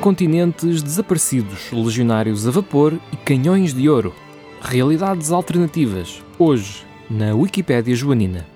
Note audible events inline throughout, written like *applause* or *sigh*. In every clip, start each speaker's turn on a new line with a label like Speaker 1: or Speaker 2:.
Speaker 1: continentes desaparecidos, legionários a vapor e canhões de ouro. Realidades alternativas, hoje, na Wikipédia Joanina.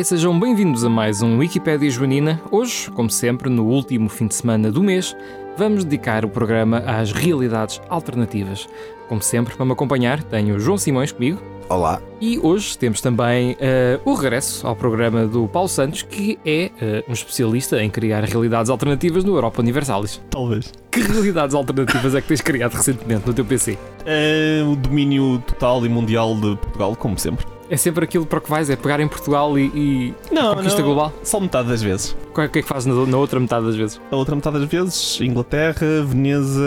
Speaker 1: E sejam bem-vindos a mais um Wikipédia Joanina. Hoje, como sempre, no último fim de semana do mês, vamos dedicar o programa às realidades alternativas. Como sempre, para me acompanhar, tenho o João Simões comigo.
Speaker 2: Olá.
Speaker 1: E hoje temos também uh, o regresso ao programa do Paulo Santos, que é uh, um especialista em criar realidades alternativas no Europa Universalis.
Speaker 3: Talvez.
Speaker 1: Que realidades alternativas é que tens criado recentemente no teu PC?
Speaker 3: É o domínio total e mundial de Portugal, como sempre.
Speaker 1: É sempre aquilo para o que vais, é pegar em Portugal e, e
Speaker 3: Não,
Speaker 1: conquista
Speaker 3: não,
Speaker 1: global?
Speaker 3: Só metade das vezes.
Speaker 1: Qual é o que é que fazes na, na outra metade das vezes?
Speaker 3: A outra metade das vezes, Inglaterra, Veneza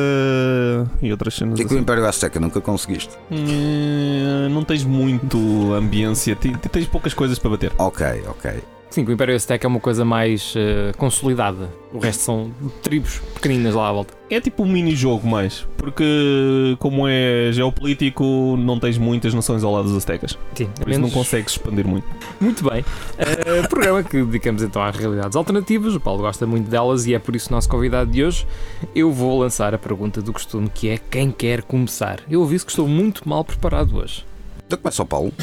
Speaker 3: e outras cenas.
Speaker 2: E com o
Speaker 3: assim.
Speaker 2: Império Azteca nunca conseguiste?
Speaker 3: Hum, Não tens muito ambiência, tens poucas coisas para bater.
Speaker 2: Ok, ok.
Speaker 1: Sim, o Império Azteca é uma coisa mais eh, consolidada. O resto são tribos pequeninas lá à volta.
Speaker 3: É tipo um mini-jogo mais, porque como é geopolítico, não tens muitas nações ao lado dos aztecas.
Speaker 1: Sim,
Speaker 3: Por isso não consegues expandir muito.
Speaker 1: Muito bem. Eh, *laughs* programa que dedicamos então às realidades alternativas. O Paulo gosta muito delas e é por isso o nosso convidado de hoje. Eu vou lançar a pergunta do costume que é quem quer começar. Eu aviso que estou muito mal preparado hoje.
Speaker 2: Então começa o Paulo.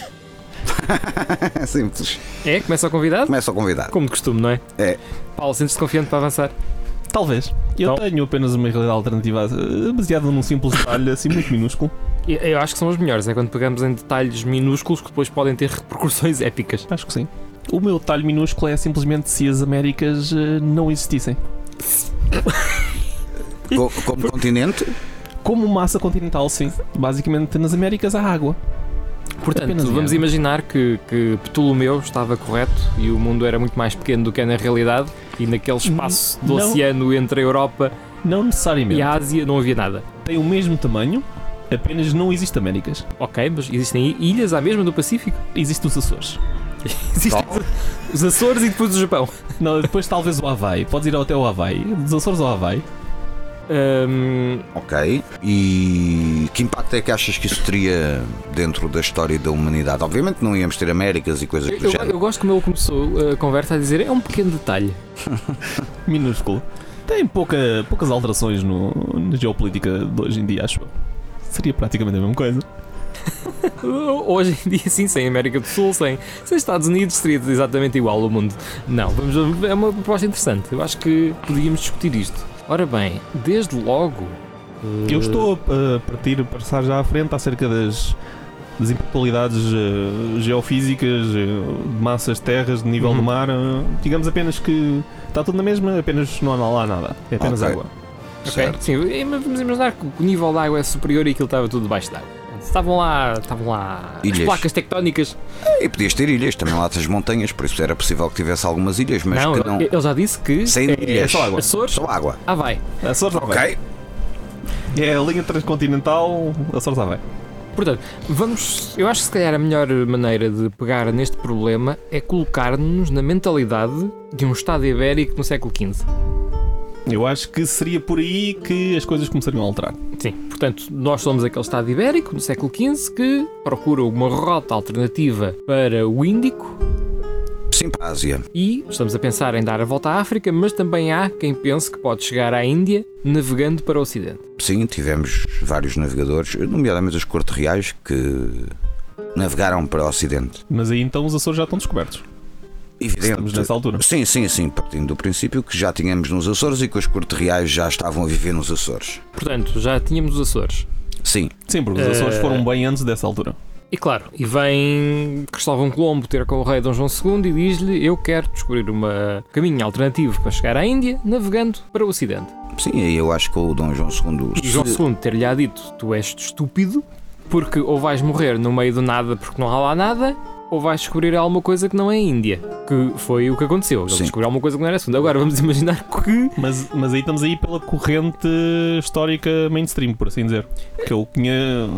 Speaker 2: *laughs* Simples.
Speaker 1: É? Começa o convidado?
Speaker 2: Começa o convidado.
Speaker 1: Como de costume, não é?
Speaker 2: É.
Speaker 1: Paulo, sentes-te confiante para avançar?
Speaker 3: Talvez. Eu
Speaker 1: Então-
Speaker 3: tenho apenas uma realidade alternativa eh, baseada num simples detalhe assim muito minúsculo.
Speaker 1: Eu, acho que são os melhores. É quando pegamos em detalhes minúsculos que depois podem ter *laughs* repercussões épicas.
Speaker 3: Acho que sim. O meu detalhe minúsculo é simplesmente se as Américas eh, não existissem.
Speaker 2: Co- como continente,
Speaker 3: Como massa continental, sim. Basicamente, nas Américas há água.
Speaker 1: Portanto,
Speaker 3: Apenas
Speaker 1: vamos imaginar que, que Ptolomeu estava correto e o mundo era muito mais pequeno do que é na realidade e naquele espaço do
Speaker 3: Não.
Speaker 1: oceano entre a Europa
Speaker 3: Não necessariamente.
Speaker 1: e a Ásia não havia nada.
Speaker 3: Tem o mesmo tamanho, apenas não existe Américas.
Speaker 1: Ok, mas existem ilhas à mesma do Pacífico?
Speaker 3: Existe os Açores. *laughs*
Speaker 1: Existem os Açores e depois o Japão.
Speaker 3: Não, depois talvez o Havaí. Podes ir até o Havaí. Dos Açores ao Havaí.
Speaker 1: Hum,
Speaker 2: ok. E que impacto é que achas que isso teria dentro da história da humanidade? Obviamente não íamos ter Américas e coisas do
Speaker 1: eu,
Speaker 2: género.
Speaker 1: eu gosto como ele começou a conversa a dizer é um pequeno detalhe. *laughs*
Speaker 3: Minúsculo. Tem pouca, poucas alterações no, na geopolítica de hoje em dia, acho. Seria praticamente a mesma coisa. *laughs*
Speaker 1: Hoje em dia, sim, sem América do Sul, sem, sem Estados Unidos, seria exatamente igual o mundo. Não, vamos, é uma proposta interessante. Eu acho que podíamos discutir isto. Ora bem, desde logo. eh,
Speaker 3: Eu estou a partir, a passar já à frente acerca das, das impactualidades eh, geofísicas, eh, de massas de terras, de nível
Speaker 1: Uhum.
Speaker 3: do mar. eh, digamos apenas que está tudo na mesma, apenas não há lá nada. É apenas
Speaker 2: Ok.
Speaker 3: água.
Speaker 1: Ok,
Speaker 2: Certo.
Speaker 1: sim, mas vamos imaginar que o nível da água é superior e aquilo estava tudo debaixo d'água. Estavam lá, estavam lá
Speaker 2: Ilhas.
Speaker 1: as placas tectónicas.
Speaker 2: E podias ter ilhas, também lá tens montanhas, por isso era possível que tivesse algumas ilhas, mas
Speaker 1: não,
Speaker 2: que não.
Speaker 1: ele ele já disse que
Speaker 2: Sem
Speaker 1: é,
Speaker 2: ilhas.
Speaker 1: é só água. Açores,
Speaker 2: Só água.
Speaker 1: ah vai.
Speaker 3: Açores Havaí.
Speaker 2: Ok.
Speaker 3: É a linha transcontinental Açores Havaí.
Speaker 1: Portanto, vamos. Eu acho que se calhar a melhor maneira de pegar neste problema é colocar-nos na mentalidade de um Estado ibérico no século XV.
Speaker 3: Eu acho que seria por aí que as coisas começariam a alterar.
Speaker 1: Sim, portanto, nós somos aquele Estado ibérico no século XV que procura uma rota alternativa para o Índico
Speaker 2: Sim, para a Ásia.
Speaker 1: e estamos a pensar em dar a volta à África, mas também há quem pense que pode chegar à Índia navegando para o Ocidente.
Speaker 2: Sim, tivemos vários navegadores, nomeadamente os corte reais, que navegaram para o Ocidente.
Speaker 3: Mas aí então os Açores já estão descobertos.
Speaker 2: Evidente.
Speaker 3: Estamos nessa altura.
Speaker 2: Sim, sim, sim, partindo do princípio que já tínhamos nos Açores e que os corte reais já estavam a viver nos Açores.
Speaker 1: Portanto, já tínhamos os Açores.
Speaker 2: Sim,
Speaker 3: Sim, porque os Açores
Speaker 1: Eh,
Speaker 3: foram bem antes dessa altura.
Speaker 1: E claro, e vem Cristóvão Colombo ter com o rei Dom João II e diz-lhe: Eu quero descobrir um caminho alternativo para chegar à Índia, navegando para o Ocidente.
Speaker 2: Sim, aí eu acho que o Dom João II.
Speaker 1: E João II ter-lhe dito: Tu és estúpido, porque ou vais morrer no meio do nada porque não há lá nada, ou vais descobrir alguma coisa que não é Índia. Que foi o que aconteceu.
Speaker 2: Sim.
Speaker 1: descobriu alguma coisa que não era segunda. Agora vamos imaginar que.
Speaker 3: Mas, mas aí estamos aí pela corrente histórica mainstream, por assim dizer. Que eu tinha.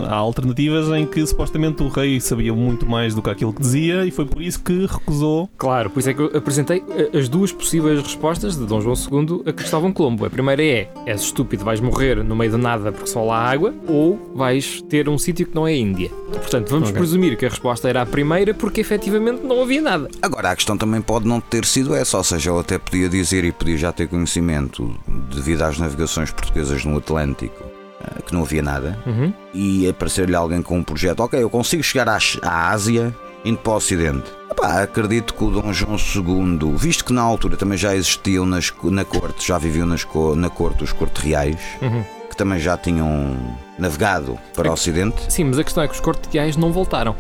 Speaker 3: Há alternativas em que supostamente o rei sabia muito mais do que aquilo que dizia e foi por isso que recusou.
Speaker 1: Claro, por isso é que eu apresentei eh, as duas possíveis respostas de Dom João II a Cristóvão Colombo. A primeira é: és estúpido, vais morrer no meio do nada porque só lá há água, ou vais ter um sítio que não é Índia. Portanto, vamos
Speaker 3: Ok.
Speaker 1: presumir que a resposta era a primeira porque efetivamente não havia nada.
Speaker 2: Agora, a questão também pode não ter sido essa, ou seja, ele até podia dizer e podia já ter conhecimento, devido às navegações portuguesas no Atlântico, eh, que não havia nada,
Speaker 1: Uhum.
Speaker 2: e aparecer-lhe alguém com um projeto, ok, eu consigo chegar à, à Ásia indo para o Ocidente. Epá, acredito que o Dom João II, visto que na altura também já existiam nas, na corte, já viviam nas, na corte os corte reais,
Speaker 1: Uhum.
Speaker 2: que também já tinham navegado para o Ocidente,
Speaker 1: Sim, mas a questão é que os corteais não voltaram.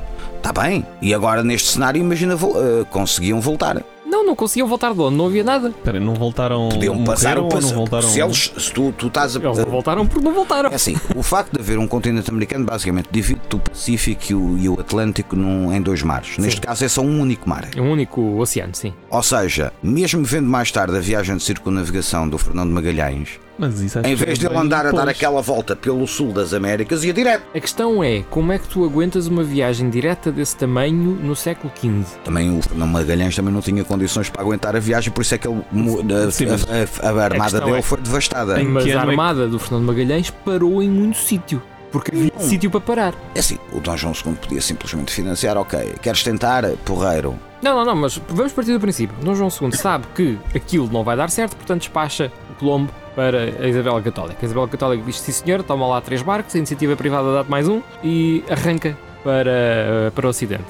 Speaker 2: Está bem. E agora neste cenário, imagina, eh, conseguiam voltar.
Speaker 1: Não, não conseguiam voltar de onde? Não havia nada.
Speaker 3: Espera, não voltaram.
Speaker 2: Podiam passar o
Speaker 3: ou não
Speaker 2: passo.
Speaker 3: voltaram?
Speaker 2: Se eles, se tu, tu estás a.
Speaker 1: Eles não voltaram porque não voltaram.
Speaker 2: É assim, o facto de haver um continente americano basicamente divide o Pacífico e o, e o Atlântico num- em dois mares. Neste caso é só um único mar.
Speaker 1: É um único oceano, sim.
Speaker 2: Ou seja, mesmo vendo mais tarde a viagem de circunnavigação do Fernando Magalhães,
Speaker 3: Mas isso acho
Speaker 2: em vez de ele andar a dar
Speaker 3: depois.
Speaker 2: aquela volta pelo sul das Américas, ia direto.
Speaker 1: A questão é, como é que tu aguentas uma viagem direta desse tamanho no século XV?
Speaker 2: Também o Fernando Magalhães também não tinha condições para aguentar a viagem, por isso é que ele, a,
Speaker 3: Sim,
Speaker 2: a- a- a armada
Speaker 1: questão
Speaker 2: dele
Speaker 1: é-
Speaker 2: foi devastada.
Speaker 1: Mas a
Speaker 3: é
Speaker 1: armada do Fernando Magalhães parou em muito sítio. Porque havia
Speaker 2: Não.
Speaker 1: sítio para parar.
Speaker 2: É assim, o Dom João II podia simplesmente financiar, ok, queres tentar, porreiro.
Speaker 1: Não, não, não, mas vamos partir do princípio. Dom João II sabe que aquilo não vai dar certo, portanto despacha o Colombo para a Isabela Católica. A Isabela Católica diz: sim senhor, toma lá três barcos, a iniciativa privada dá-te mais um e arranca para, para o Ocidente.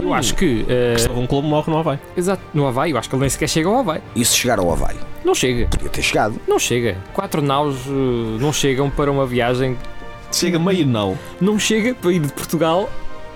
Speaker 1: Eu
Speaker 3: Hum.
Speaker 1: acho que. eh,
Speaker 3: Cristóvão Colombo morre no Havaí.
Speaker 1: exato, no Havaí, eu acho que ele nem sequer chega ao Havaí.
Speaker 2: E se chegar ao Havaí?
Speaker 1: Não chega,
Speaker 2: Podia ter chegado.
Speaker 1: não chega. Quatro naus eh, não chegam para uma viagem.
Speaker 3: Chega meio não.
Speaker 1: Não chega para ir de Portugal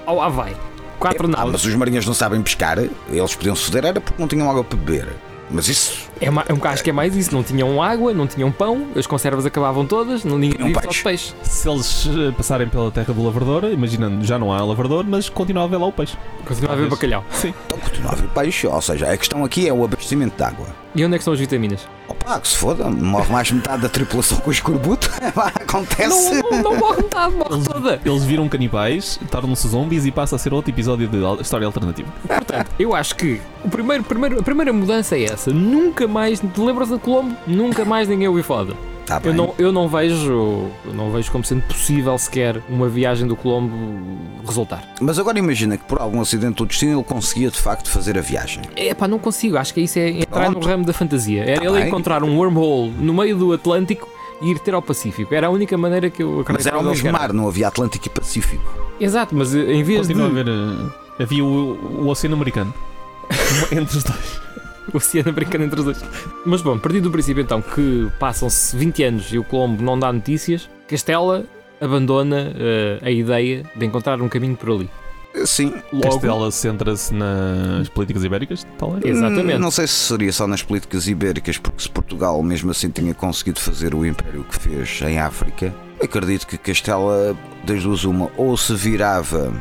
Speaker 1: ao Havaí. Quatro
Speaker 2: Ah,
Speaker 1: naus.
Speaker 2: mas os marinheiros não sabem pescar, eles podiam se era porque não tinham água para beber. Mas isso,
Speaker 1: É, ma- é um acho que é mais isso. Não tinham água, não tinham pão, as conservas acabavam todas, não
Speaker 2: Tinham
Speaker 1: vive só
Speaker 2: peixe.
Speaker 1: de peixe.
Speaker 3: Se eles eh, passarem pela terra do lavrador, imaginando, já não há lavrador, mas continua a haver lá o peixe.
Speaker 1: Continua a haver bacalhau.
Speaker 3: Sim.
Speaker 2: então continua a haver peixe. Ou seja, a questão aqui é o abastecimento de água.
Speaker 1: E onde é que estão as vitaminas?
Speaker 2: Opa, que se foda, morre mais metade da tripulação com escorbuto. *laughs* Vá, Acontece.
Speaker 1: Não, não, não morre metade, morre toda.
Speaker 3: Eles viram canibais, tornam-se zombies e passa a ser outro episódio de história alternativa.
Speaker 1: Portanto, eu acho que o primeiro, primeiro, a primeira mudança é essa. Nunca mais, te lembras de Colombo? Nunca mais ninguém ouviu dele.
Speaker 2: Tá bem.
Speaker 1: Eu não, eu não vejo, eu não vejo como sendo possível sequer uma viagem do Colombo resultar.
Speaker 2: Mas agora imagina que por algum acidente do destino ele conseguia de facto fazer a viagem.
Speaker 1: É pá, não consigo. Acho que isso é entrar
Speaker 2: Pronto.
Speaker 1: no ramo da fantasia. Era
Speaker 2: Tá
Speaker 1: ele
Speaker 2: bem.
Speaker 1: encontrar um wormhole no meio do Atlântico e ir ter ao Pacífico. Era a única maneira que eu acreditava.
Speaker 2: Mas era o mesmo mar, não havia Atlântico e Pacífico.
Speaker 1: Exato, mas eh, em vez
Speaker 3: Continua a
Speaker 1: de
Speaker 3: haver. eh, havia o, o Oceano Americano. *laughs* Entre os dois.
Speaker 1: O *laughs* oceano brincando entre os dois. Mas bom, partindo do princípio então que passam-se 20 anos e o Colombo não dá notícias, Castela abandona eh, a ideia de encontrar um caminho por ali.
Speaker 2: Sim.
Speaker 1: Logo,
Speaker 3: Castela centra-se nas políticas ibéricas, talvez.
Speaker 1: Exatamente.
Speaker 2: Hum, Não sei se seria só nas políticas ibéricas, porque se Portugal mesmo assim tinha conseguido fazer o império que fez em África, acredito que Castela, das duas uma, ou se virava.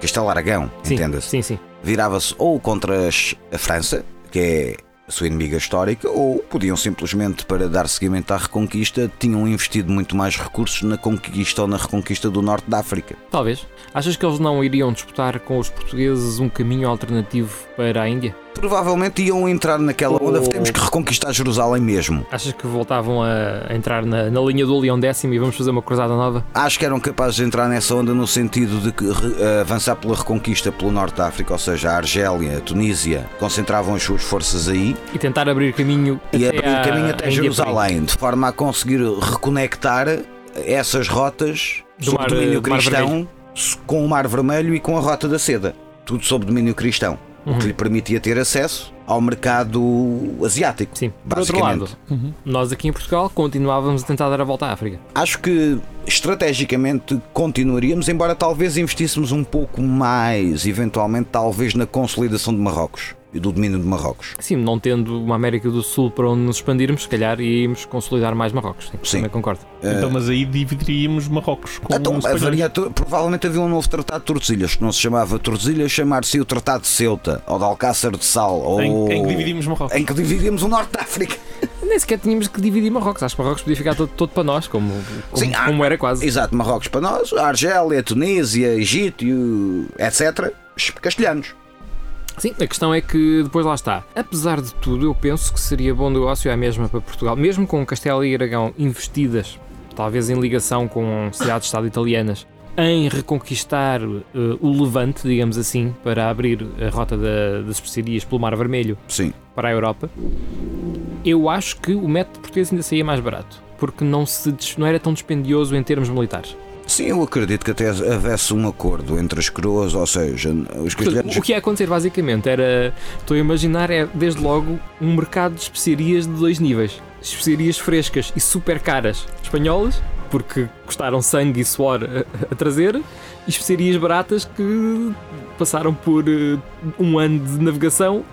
Speaker 2: Castela Aragão, entenda-se.
Speaker 1: sim, sim.
Speaker 2: virava-se ou contra as- a França, que é sua inimiga histórica, ou podiam simplesmente, para dar seguimento à reconquista, tinham investido muito mais recursos na conquista ou na reconquista do norte da África.
Speaker 1: Talvez. Achas que eles não iriam disputar com os portugueses um caminho alternativo para a Índia?
Speaker 2: Provavelmente iam entrar naquela onda,
Speaker 1: Ou-
Speaker 2: temos que reconquistar Jerusalém mesmo.
Speaker 1: Achas que voltavam a entrar na, na linha do Leão Décimo e vamos fazer uma cruzada nova?
Speaker 2: Acho que eram capazes de entrar nessa onda no sentido de que avançar pela reconquista pelo norte da África, ou seja, a Argélia, a Tunísia, concentravam as suas forças aí
Speaker 1: E tentar abrir caminho
Speaker 2: e
Speaker 1: até
Speaker 2: abrir caminho até Jerusalém, de forma a conseguir reconectar essas rotas
Speaker 1: Do
Speaker 2: sob domínio
Speaker 1: do mar
Speaker 2: cristão com o Mar Vermelho e com a Rota da Seda. Tudo sob domínio cristão. O
Speaker 1: Uhum.
Speaker 2: que lhe permitia ter acesso ao mercado asiático.
Speaker 1: Sim. Por outro lado,
Speaker 2: basicamente.
Speaker 1: nós aqui em Portugal continuávamos a tentar dar a volta à África.
Speaker 2: Acho que estrategicamente continuaríamos, embora talvez investíssemos um pouco mais, eventualmente, talvez na consolidação de Marrocos e do domínio de Marrocos.
Speaker 1: Sim, não tendo uma América do Sul para onde nos expandirmos, se calhar íamos consolidar mais Marrocos. Sim,
Speaker 2: Sim.
Speaker 1: também concordo.
Speaker 3: Então, mas aí dividiríamos Marrocos com
Speaker 2: Então, haveria, provavelmente havia um novo Tratado de Tordesilhas, que não se chamava Tordesilhas, chamar-se o Tratado de Ceuta, ou de Alcácer de Sal, ou...
Speaker 3: Em, em que dividimos Marrocos.
Speaker 2: em que dividimos o Norte da África. *laughs*
Speaker 1: Nem sequer tínhamos que dividir Marrocos. Acho que Marrocos podia ficar todo, todo para nós, como, como,
Speaker 2: Sim, há-
Speaker 1: como era quase.
Speaker 2: Exato, Marrocos para nós, Argélia, Tunísia, Egito, etc. Castelhanos.
Speaker 1: Sim, a questão é que depois lá está. Apesar de tudo, eu penso que seria bom negócio à mesma para Portugal, mesmo com Castelo e Aragão investidas, talvez em ligação com cidades-estado italianas, em reconquistar eh, o Levante, digamos assim, para abrir a rota da- das especiarias pelo Mar Vermelho
Speaker 2: Sim.
Speaker 1: para a Europa, eu acho que o método português ainda saía mais barato, porque não, se, não era tão dispendioso em termos militares.
Speaker 2: Sim, eu acredito que até houvesse um acordo entre as coroas, ou seja, os castelhanos.
Speaker 1: O que ia acontecer basicamente era, estou a imaginar, é desde logo um mercado de especiarias de dois níveis: especiarias frescas e super caras espanholas, porque custaram sangue e suor a, a trazer, e especiarias baratas que passaram por eh, um ano de navegação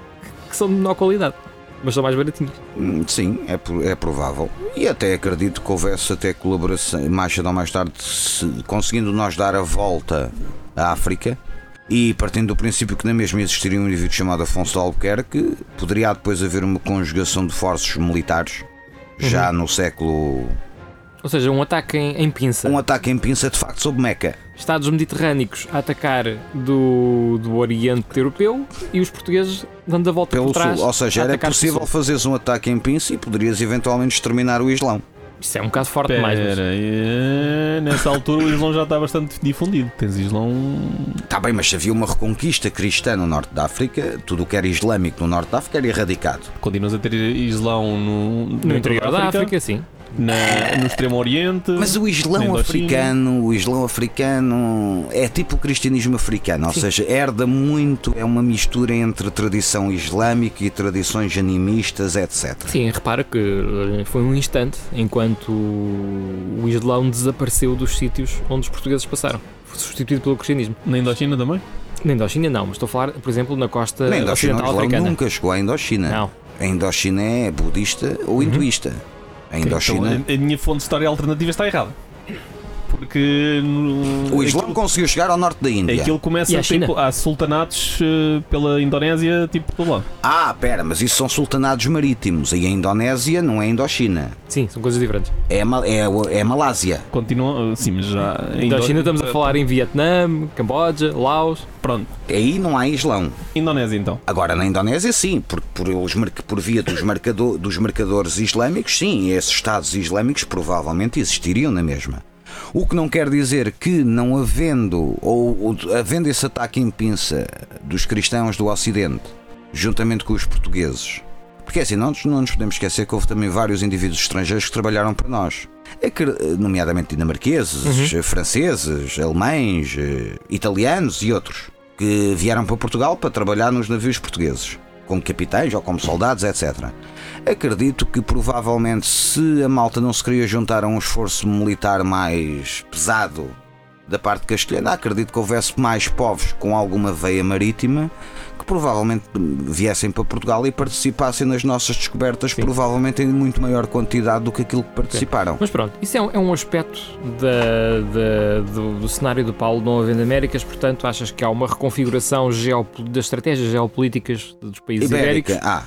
Speaker 1: que são de menor qualidade, mas são mais baratinhas.
Speaker 2: Hum, Sim, é, é provável. E até acredito que houvesse até colaboração, mais cedo ou mais tarde, se- conseguindo nós dar a volta à África. E partindo do princípio que na mesma existiria um indivíduo chamado Afonso de Albuquerque, poderia depois haver uma conjugação de forças militares, já no século.
Speaker 1: Ou seja, um ataque em, em pinça.
Speaker 2: Um ataque em pinça de facto sobre Meca.
Speaker 1: Estados mediterrânicos a atacar do, do Oriente Europeu e os portugueses dando a volta
Speaker 2: Pelo
Speaker 1: por trás.
Speaker 2: sul. Ou seja, era possível fazeres um ataque em pinça e poderias eventualmente exterminar o Islão.
Speaker 1: Isso é um bocado forte demais. mas-
Speaker 3: eh, nessa altura o Islão já está bastante difundido. Tens Islão.
Speaker 2: Está bem, mas se havia uma reconquista cristã no norte da África, tudo o que era islâmico no norte da África era erradicado.
Speaker 3: Continuas a ter Islão no,
Speaker 1: No
Speaker 3: dentro
Speaker 1: interior da África, sim.
Speaker 3: Na- no extremo Oriente.
Speaker 2: Mas o Islão africano, o Islão africano é tipo o cristianismo africano, ou
Speaker 1: Sim.
Speaker 2: seja, herda muito, é uma mistura entre tradição islâmica e tradições animistas, etc.
Speaker 1: Sim, repara que foi um instante enquanto o Islão desapareceu dos sítios onde os portugueses passaram. Foi substituído pelo cristianismo.
Speaker 3: Na Indochina também?
Speaker 1: Na Indochina não, mas estou a falar, por exemplo, na costa
Speaker 2: Na Indochina, o
Speaker 1: ocidental
Speaker 2: Islão
Speaker 1: africana.
Speaker 2: nunca chegou à Indochina.
Speaker 1: Não.
Speaker 2: A Indochina é budista ou
Speaker 1: Uhum.
Speaker 2: hinduísta. A Indochina.
Speaker 3: Então, a, a minha fonte de história alternativa está errada. Porque. no-
Speaker 2: O Islão
Speaker 3: aquilo-
Speaker 2: conseguiu chegar ao norte da Índia.
Speaker 3: Aquilo começa
Speaker 1: E a
Speaker 3: tipo, há sultanatos eh, pela Indonésia, tipo todo lado.
Speaker 2: Ah, pera, mas isso são sultanados marítimos. E a Indonésia não é Indochina.
Speaker 1: Sim, são coisas diferentes.
Speaker 2: É, é, é Malásia.
Speaker 3: Continua, sim, mas já. a
Speaker 1: Indochina
Speaker 3: Indo-
Speaker 1: estamos a falar em Vietnã, Camboja, Laos.
Speaker 3: Pronto,
Speaker 2: Aí não há Islão.
Speaker 3: Indonésia então.
Speaker 2: Agora na Indonésia sim, por, por, por via dos, marcador, dos marcadores islâmicos, sim, esses Estados islâmicos provavelmente existiriam na mesma. O que não quer dizer que não havendo, ou, ou havendo esse ataque em pinça dos cristãos do Ocidente, juntamente com os portugueses, porque assim, não, não nos podemos esquecer que houve também vários indivíduos estrangeiros que trabalharam para nós, É que, nomeadamente dinamarqueses, franceses, alemães, eh, italianos e outros, que vieram para Portugal para trabalhar nos navios portugueses, como capitães ou como soldados, etc. Acredito que provavelmente se a malta não se queria juntar a um esforço militar mais pesado da parte castelhana, acredito que houvesse mais povos com alguma veia marítima que provavelmente viessem para Portugal e participassem nas nossas descobertas, provavelmente em muito maior quantidade do que aquilo que participaram.
Speaker 1: Mas pronto, isso é um, é um aspecto da- da- do, do cenário do Paulo não havendo Américas, portanto achas que há uma reconfiguração geopol- das estratégias geopolíticas dos países
Speaker 2: Ibérica,
Speaker 1: ibéricos?
Speaker 2: ah,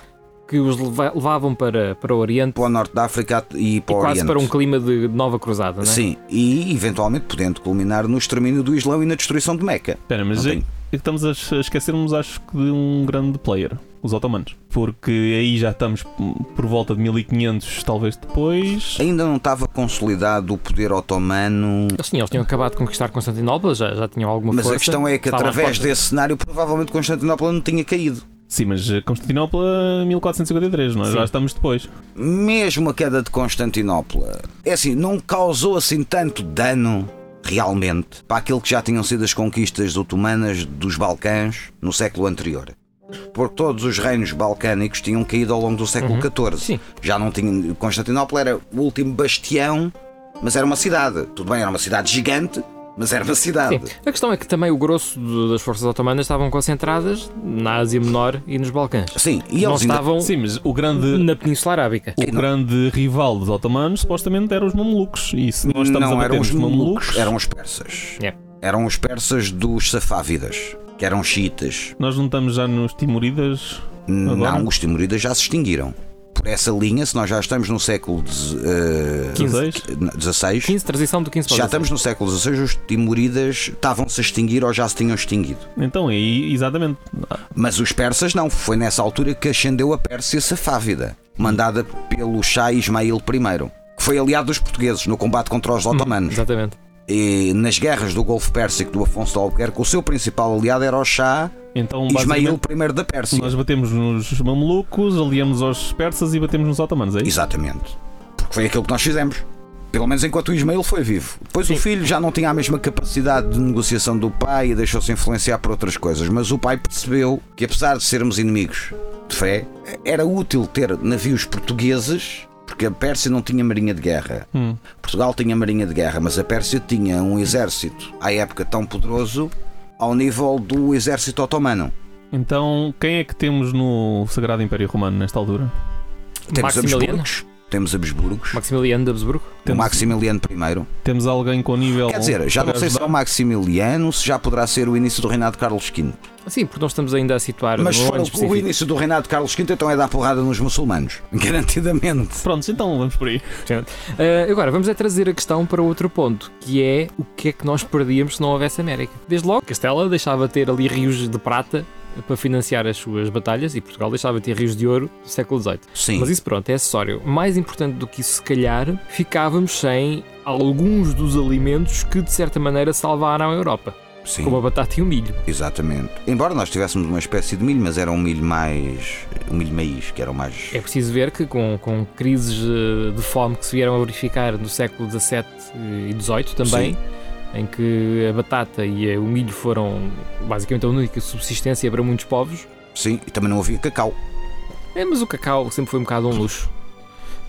Speaker 1: que os leva- levavam para, para o Oriente
Speaker 2: para o norte da África e
Speaker 1: e
Speaker 2: para o
Speaker 1: quase
Speaker 2: Oriente.
Speaker 1: para um clima de nova cruzada, não é?
Speaker 2: Sim, e eventualmente podendo culminar no extermínio do Islão e na destruição de Meca.
Speaker 3: Espera, mas
Speaker 2: Não
Speaker 3: é- estamos a es- a esquecermos, acho que, de um grande player, os otomanos. Porque aí já estamos por volta de 1500, talvez depois.
Speaker 2: Ainda não estava consolidado o poder otomano.
Speaker 1: Eles, tinham, eles tinham acabado de conquistar Constantinopla, já, já tinham alguma
Speaker 2: Mas
Speaker 1: força.
Speaker 2: a questão é que através desse cenário provavelmente Constantinopla não tinha caído.
Speaker 3: Sim, mas eh, Constantinopla 1453, não é? Já estamos depois.
Speaker 2: Mesmo a queda de Constantinopla, é assim, não causou assim tanto dano realmente para aquilo que já tinham sido as conquistas otomanas dos Balcãs no século anterior. Porque todos os reinos balcânicos tinham caído ao longo do século XIV.
Speaker 1: Sim.
Speaker 2: Já não tinha. Constantinopla era o último bastião, mas era uma cidade. Tudo bem, era uma cidade gigante, mas era uma cidade.
Speaker 1: Sim. A questão é que também o grosso de- das forças otomanas estavam concentradas na Ásia Menor e nos Balcãs.
Speaker 2: Sim, e
Speaker 1: Não
Speaker 2: eles
Speaker 1: estavam
Speaker 3: Sim, mas o grande,
Speaker 1: na Península Arábica.
Speaker 3: o grande rival dos otomanos supostamente eram os mamelucos. E se nós estamos
Speaker 2: não
Speaker 3: a
Speaker 2: eram os mamelucos, eram os persas.
Speaker 1: É.
Speaker 2: Eram os persas dos safávidas, que eram xiitas.
Speaker 3: nós não estamos já nos Timuridas. Agora?
Speaker 2: Não, os timuridas já se extinguiram. Por essa linha, se nós já estamos no século eh,
Speaker 3: 15.
Speaker 2: XVI,
Speaker 1: 15, transição do 15 para
Speaker 2: já
Speaker 1: 16.
Speaker 2: estamos no século XVI, os timuridas estavam-se a extinguir ou já se tinham extinguido.
Speaker 3: Então, aí, exatamente.
Speaker 2: Mas os persas não, foi nessa altura que ascendeu a Pérsia Safávida, mandada pelo Shah Ismail I, que foi aliado dos portugueses no combate contra os otomanos.
Speaker 1: Exatamente.
Speaker 2: E nas guerras do Golfo Pérsico do Afonso de Albuquerque, o seu principal aliado era o Shah
Speaker 3: Então,
Speaker 2: Ismail I da Pérsia.
Speaker 3: nós batemos nos mamelucos, aliamos aos persas e batemos nos otomanos, é isso?
Speaker 2: Exatamente. Porque foi aquilo que nós fizemos. Pelo menos enquanto o Ismael foi vivo. Depois o filho já não tinha a mesma capacidade de negociação do pai e deixou-se influenciar por outras coisas. Mas o pai percebeu que, apesar de sermos inimigos de fé, era útil ter navios portugueses, porque a Pérsia não tinha marinha de guerra.
Speaker 3: Hum.
Speaker 2: Portugal tinha marinha de guerra, mas a Pérsia tinha um exército à época tão poderoso ao nível do exército otomano.
Speaker 3: Então, quem é que temos no Sagrado Império Romano nesta altura?
Speaker 2: Temos
Speaker 1: Maximiliano?
Speaker 2: Temos Habsburgos.
Speaker 1: Maximiliano de Habsburgo.
Speaker 2: O
Speaker 3: Temos-
Speaker 2: Maximiliano I.
Speaker 3: Temos alguém com nível.
Speaker 2: Quer dizer, já não sei se é
Speaker 3: ajudar?
Speaker 2: o Maximiliano, se já poderá ser o início do reinado de Carlos V.
Speaker 1: Sim, porque nós estamos ainda a situar
Speaker 2: Mas se for o,
Speaker 1: específico.
Speaker 2: início do reinado de Carlos V, então é dar porrada nos muçulmanos. *laughs* Garantidamente.
Speaker 3: Pronto, então vamos por aí.
Speaker 1: Uh, agora, vamos é trazer a questão para outro ponto, que é o que é que nós perdíamos se não houvesse América. Desde logo, Castela deixava de ter ali rios de prata para financiar as suas batalhas e Portugal deixava de ter rios de ouro do século XVIII.
Speaker 2: Sim.
Speaker 1: Mas isso, pronto, é acessório. Mais importante do que isso, se calhar, ficávamos sem alguns dos alimentos que, de certa maneira, salvaram a Europa,
Speaker 2: Sim,
Speaker 1: como a batata e o milho.
Speaker 2: exatamente. Embora nós tivéssemos uma espécie de milho, mas era um milho mais. um milho maíz, que era o mais.
Speaker 1: É preciso ver que com, com crises eh, de fome que se vieram a verificar no século XVII e XVIII também,
Speaker 2: Sim.
Speaker 1: Em que a batata e o milho foram basicamente a única subsistência para muitos povos,
Speaker 2: Sim, e também não havia cacau.
Speaker 1: é, mas o cacau sempre foi um bocado um luxo.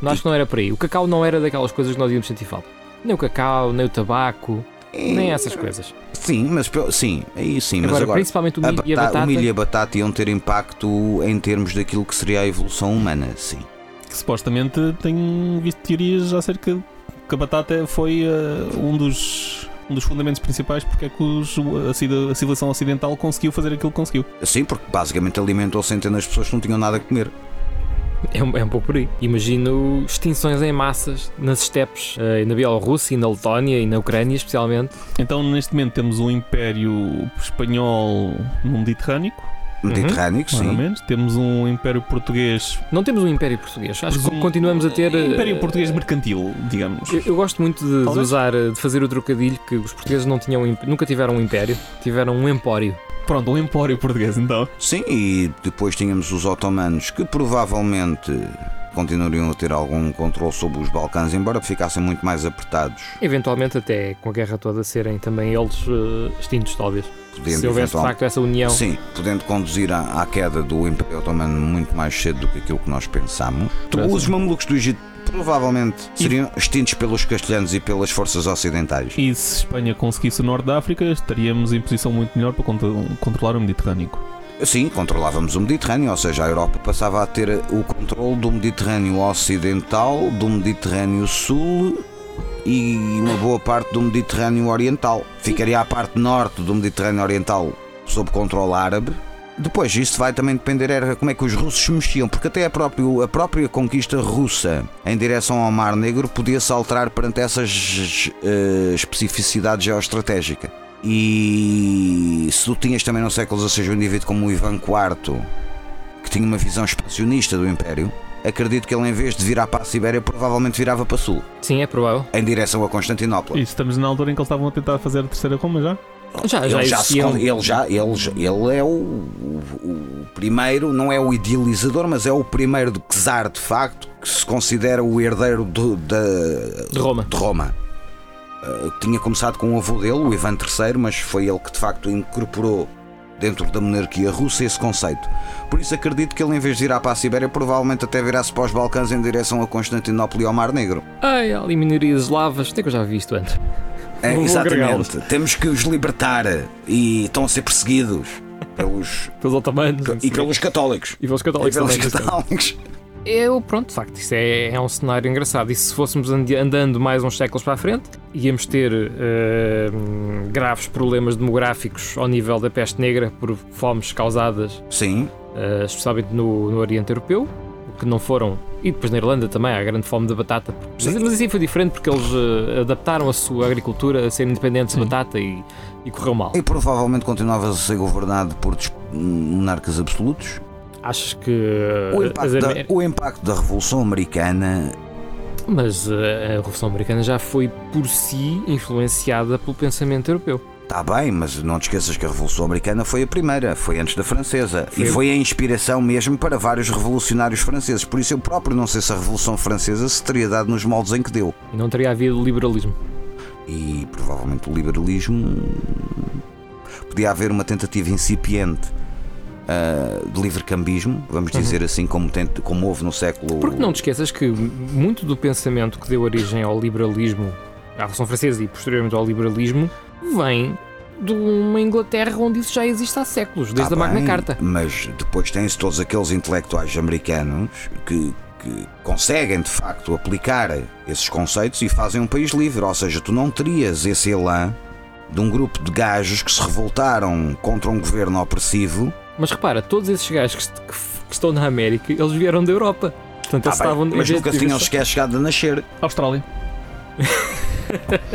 Speaker 1: Não, acho que não era por aí. O cacau não era daquelas coisas que nós íamos sentir falta. Nem o cacau, nem o tabaco, nem essas coisas.
Speaker 2: Sim, mas sim, aí sim, mas
Speaker 1: Agora,
Speaker 2: agora.
Speaker 1: principalmente o
Speaker 2: a
Speaker 1: milho e a
Speaker 2: bata-
Speaker 1: batata.
Speaker 2: o milho e a batata iam ter impacto em termos daquilo que seria a evolução humana, sim.
Speaker 3: Que supostamente tenho visto teorias acerca de que a batata foi eh, um dos. Um dos fundamentos principais porque é que os- a a civilização ocidental conseguiu fazer aquilo que conseguiu.
Speaker 2: Sim, porque basicamente alimentou centenas de pessoas que não tinham nada a comer.
Speaker 1: É um, é um pouco por aí. Imagino extinções em massas nas estepes, eh, na Bielorrússia e na Letónia e na Ucrânia, especialmente.
Speaker 3: Então, neste momento, temos um império espanhol no Mediterrâneo,
Speaker 2: Mediterrâneo,
Speaker 3: ou
Speaker 2: sim.
Speaker 3: menos. Temos um império português.
Speaker 1: Não temos um Império Português. Acho que continuamos a ter. eh,
Speaker 3: Império português mercantil, digamos.
Speaker 1: Eu, eu gosto muito de, de usar, eh, de fazer o trocadilho que os portugueses não tinham, nunca tiveram um império, tiveram um empório.
Speaker 3: Pronto, um empório português, então.
Speaker 2: Sim, e depois tínhamos os otomanos que provavelmente continuariam a ter algum controle sobre os Balcãs, embora ficassem muito mais apertados.
Speaker 1: Eventualmente, até com a guerra toda, serem também eles eh, extintos, talvez.
Speaker 2: Podendo
Speaker 1: Se houvesse de facto essa união.
Speaker 2: Sim, podendo conduzir à, à queda do Império Otomano muito mais cedo do que aquilo que nós pensámos.
Speaker 3: Parece.
Speaker 2: Os mamelucos do Egito provavelmente seriam extintos pelos castelhanos e pelas forças ocidentais.
Speaker 3: E se Espanha conseguisse o norte da África, estaríamos em posição muito melhor para contro- controlar o Mediterrâneo.
Speaker 2: Sim, controlávamos o Mediterrâneo, ou seja, a Europa passava a ter o controle do Mediterrâneo Ocidental, do Mediterrâneo Sul e uma boa parte do Mediterrâneo Oriental. Ficaria a parte norte do Mediterrâneo Oriental sob controle árabe. Depois, isso vai também depender era como é que os russos se mexiam, porque até a própria, a própria conquista russa em direção ao Mar Negro podia-se alterar perante essas eh, especificidades geoestratégicas. E se tu tinhas também no século XVI um indivíduo como o Ivan IV, que tinha uma visão expansionista do Império, acredito que ele, em vez de virar para a Sibéria, provavelmente virava para Sul,
Speaker 1: Sim, é provável.
Speaker 2: em direção a Constantinopla.
Speaker 3: E estamos na altura em que eles estavam a tentar fazer a terceira Roma já?
Speaker 1: Já, já
Speaker 2: ele, já se ele já ele, ele é o, o- o primeiro, não é o idealizador, mas é o primeiro do czar de facto que se considera o herdeiro do- da,
Speaker 1: De Roma.
Speaker 2: de Roma. Uh, tinha começado com o avô dele, o Ivan III, mas foi ele que de facto incorporou dentro da monarquia russa esse conceito. Por isso acredito que ele, em vez de ir para a Sibéria, provavelmente até virasse para os Balcãs em direção a Constantinopla e ao Mar Negro.
Speaker 1: Ai, ali minorias eslavas, tem que eu já vi isto antes.
Speaker 2: É, exatamente. Temos que os libertar e estão a ser perseguidos pelos,
Speaker 1: Pelos otomanos
Speaker 2: e pelos católicos.
Speaker 1: e pelos
Speaker 2: E
Speaker 1: católicos.
Speaker 2: pelos
Speaker 1: também,
Speaker 2: católicos. *laughs*
Speaker 1: Eu, pronto, de facto, isso é, é um cenário engraçado. E se fôssemos andando mais uns séculos para a frente, íamos ter eh, graves problemas demográficos ao nível da peste negra por fomes causadas,
Speaker 2: Sim,
Speaker 1: eh, especialmente no, no Oriente Europeu, que não foram. E depois na Irlanda também há a grande fome da batata. Mas, mas assim foi diferente porque eles eh, adaptaram a sua agricultura a ser independentes de batata e, e correu mal.
Speaker 2: e provavelmente continuavas a ser governado por monarcas absolutos.
Speaker 1: Achas que. eh,
Speaker 2: O
Speaker 1: as
Speaker 2: impacto, da, o impacto da Revolução Americana
Speaker 1: Mas eh, a Revolução Americana já foi por si influenciada pelo pensamento europeu.
Speaker 2: Está bem, mas não te esqueças que a Revolução Americana foi a primeira, foi antes da Francesa.
Speaker 1: Foi.
Speaker 2: E foi a inspiração mesmo para vários revolucionários franceses. Por isso eu próprio não sei se a Revolução Francesa se teria dado nos moldes em que deu.
Speaker 1: E não teria havido liberalismo.
Speaker 2: E provavelmente o liberalismo. Podia haver uma tentativa incipiente ah, de livre-cambismo, vamos dizer assim, como, tent- como houve no século.
Speaker 1: Porque não te esqueças que muito do pensamento que deu origem ao liberalismo, à Revolução Francesa e posteriormente ao liberalismo, vem de uma Inglaterra onde isso já existe há séculos, desde
Speaker 2: Tá
Speaker 1: a Magna
Speaker 2: bem,
Speaker 1: Carta.
Speaker 2: Mas depois tens todos aqueles intelectuais americanos que, que conseguem de facto aplicar esses conceitos e fazem um país livre. Ou seja, tu não terias esse elan de um grupo de gajos que se revoltaram contra um governo opressivo.
Speaker 1: Mas repara, todos esses gajos que, que que estão na América, eles vieram da Europa. Portanto,
Speaker 2: Tá
Speaker 1: eles
Speaker 2: bem,
Speaker 1: estavam
Speaker 2: mas nunca tinham sequer chegado a nascer.
Speaker 3: Austrália. *laughs*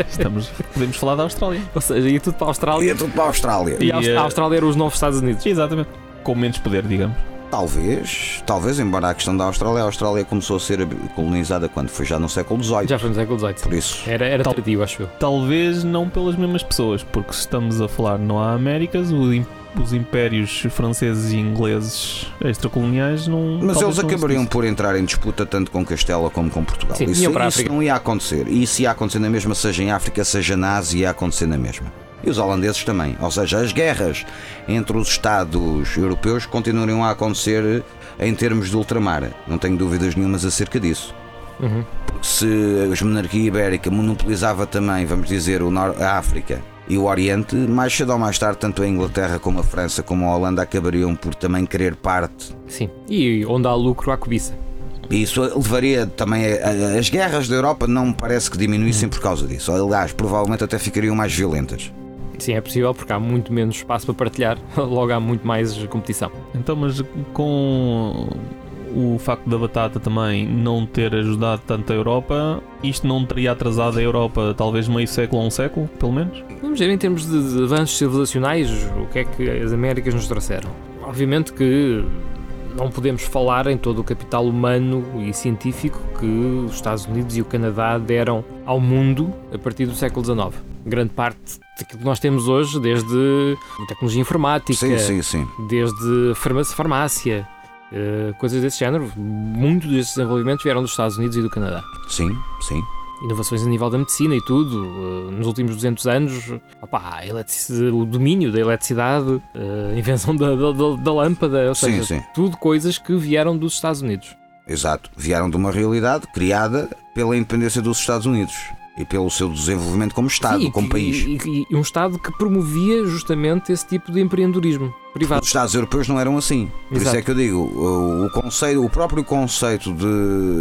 Speaker 3: Estamos, podemos falar da Austrália.
Speaker 1: Ou seja, ia tudo para a Austrália.
Speaker 2: Ia tudo para a Austrália.
Speaker 1: E
Speaker 3: E,
Speaker 1: a Austrália era os novos Estados Unidos.
Speaker 3: Exatamente. Com menos poder, digamos.
Speaker 2: Talvez, talvez, embora a questão da Austrália, a Austrália começou a ser colonizada quando foi já no século XVIII.
Speaker 1: Já foi no século XVIII.
Speaker 2: Por isso,
Speaker 1: Era, era
Speaker 3: Tal-
Speaker 1: traditivo, acho eu.
Speaker 3: Talvez não pelas mesmas pessoas, porque se estamos a falar não há Américas, o os impérios franceses e ingleses extracoloniais não.
Speaker 2: Mas eles acabariam por entrar em disputa tanto com Castela como com Portugal.
Speaker 1: Sim,
Speaker 2: isso
Speaker 1: iam para a
Speaker 2: isso
Speaker 1: África.
Speaker 2: não ia acontecer. E isso ia acontecer na mesma, seja em África, seja na Ásia, ia acontecer na mesma. E os holandeses também. Ou seja, as guerras entre os Estados europeus continuariam a acontecer em termos de ultramar. Não tenho dúvidas nenhumas acerca disso.
Speaker 1: Uhum.
Speaker 2: Porque se a monarquia ibérica monopolizava também, vamos dizer, a África e o Oriente, mais cedo ou mais tarde, tanto a Inglaterra como a França como a Holanda acabariam por também querer parte
Speaker 1: Sim. E onde há lucro, há cobiça.
Speaker 2: E isso levaria também a, a- as guerras da Europa não me parece que diminuíssem por causa disso. Aliás, provavelmente até ficariam mais violentas.
Speaker 1: Sim, é possível porque há muito menos espaço para partilhar, *laughs* logo há muito mais competição.
Speaker 3: Então, mas com o facto da batata também não ter ajudado tanto a Europa, isto não teria atrasado a Europa talvez meio século a um século, pelo menos?
Speaker 1: Vamos ver em termos de, avanços civilizacionais o que é que as Américas nos trouxeram. Obviamente que não podemos falar em todo o capital humano e científico que os Estados Unidos e o Canadá deram ao mundo a partir do século XIX. Grande parte daquilo que nós temos hoje, desde tecnologia informática,
Speaker 2: Sim, sim, sim.
Speaker 1: desde farma- farmácia, eh, coisas desse género, muitos desses desenvolvimentos vieram dos Estados Unidos e do Canadá
Speaker 2: Sim, sim.
Speaker 1: inovações a nível da medicina e tudo, eh, nos últimos 200 anos, opá, a eletrici- o domínio da eletricidade, eh, a invenção da, da- da- da lâmpada, ou
Speaker 2: Sim,
Speaker 1: seja,
Speaker 2: sim.
Speaker 1: tudo coisas que vieram dos Estados Unidos.
Speaker 2: Exato. Vieram de uma realidade criada pela independência dos Estados Unidos e pelo seu desenvolvimento como Estado,
Speaker 1: Sim,
Speaker 2: como
Speaker 1: e-
Speaker 2: país.
Speaker 1: E, e um Estado que promovia justamente esse tipo de empreendedorismo privado.
Speaker 2: Os Estados europeus não eram assim. Por isso
Speaker 1: Exato.
Speaker 2: é que eu digo, o, conceito, o próprio conceito de.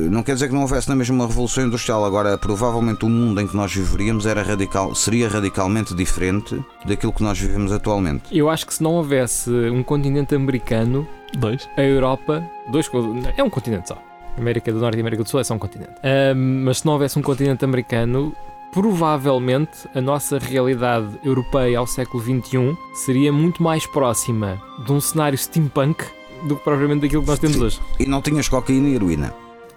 Speaker 2: Não quer dizer que não houvesse na mesma revolução industrial, agora provavelmente o mundo em que nós viveríamos era radical, seria radicalmente diferente daquilo que nós vivemos atualmente.
Speaker 1: Eu acho que se não houvesse um continente americano,
Speaker 3: Dois.
Speaker 1: a Europa, dois, é um continente só. América do Norte e América do Sul é só um continente. Ahm, mas se não houvesse um continente americano, provavelmente a nossa realidade europeia ao século XXI seria muito mais próxima de um cenário steampunk do que propriamente daquilo que nós temos
Speaker 2: Sim.
Speaker 1: hoje.
Speaker 2: E não tinhas cocaína e heroína.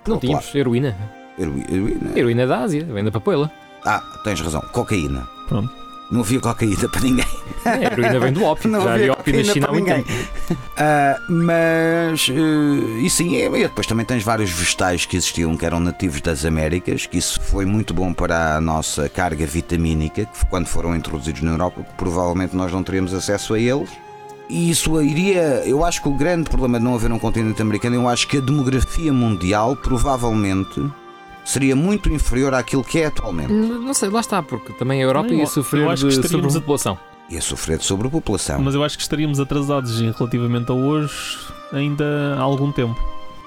Speaker 1: Não tínhamos heroína.
Speaker 2: Heroi- Heroína?
Speaker 1: Heroína da Ásia, vem da papoila.
Speaker 2: Ah, tens razão. Cocaína.
Speaker 3: Pronto.
Speaker 2: Não havia cocaína para ninguém.
Speaker 1: A *laughs* heroína vem do ópio.
Speaker 2: Não
Speaker 1: Já
Speaker 2: havia
Speaker 1: ópio na China há muito
Speaker 2: ninguém.
Speaker 1: tempo.
Speaker 2: Ah, mas, eh, e sim, e depois também tens vários vegetais que existiam que eram nativos das Américas, que isso foi muito bom para a nossa carga vitamínica, que quando foram introduzidos na Europa, provavelmente nós não teríamos acesso a eles. E isso iria. Eu acho que o grande problema de não haver um continente americano, eu acho que a demografia mundial provavelmente seria muito inferior àquilo que é atualmente.
Speaker 1: Não sei, lá está, porque também a Europa
Speaker 3: Não,
Speaker 1: ia sofrer de
Speaker 3: a-
Speaker 1: sobrepopulação.
Speaker 2: Ia sofrer de sobrepopulação.
Speaker 3: Mas eu acho que estaríamos atrasados relativamente a hoje ainda há algum tempo.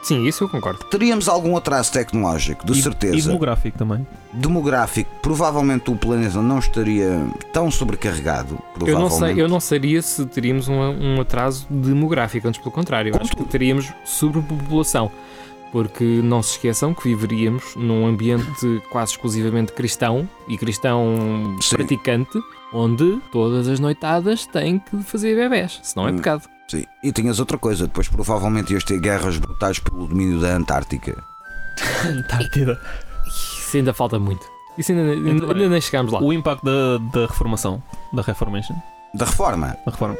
Speaker 1: Sim, isso eu concordo.
Speaker 2: Teríamos algum atraso tecnológico, de
Speaker 3: E-
Speaker 2: certeza.
Speaker 3: E demográfico também.
Speaker 2: Demográfico, provavelmente o planeta não estaria tão sobrecarregado.
Speaker 1: Eu não, sei, eu não sabia se teríamos um, um atraso demográfico, antes pelo contrário. Acho que teríamos sobrepopulação. Porque não se esqueçam que viveríamos num ambiente *laughs* quase exclusivamente cristão e cristão
Speaker 2: Sim.
Speaker 1: praticante, onde todas as noitadas têm que fazer bebés, senão é
Speaker 2: Hum.
Speaker 1: pecado.
Speaker 2: Sim. E tinhas outra coisa, depois provavelmente ias ter guerras brutais pelo domínio da Antártica. *laughs*
Speaker 3: Antártida.
Speaker 1: Isso ainda falta muito. Isso ainda, ainda, ainda nem chegámos lá.
Speaker 3: O impacto da, da reformação. Da Reformation.
Speaker 2: Da reforma,
Speaker 3: Da reforma.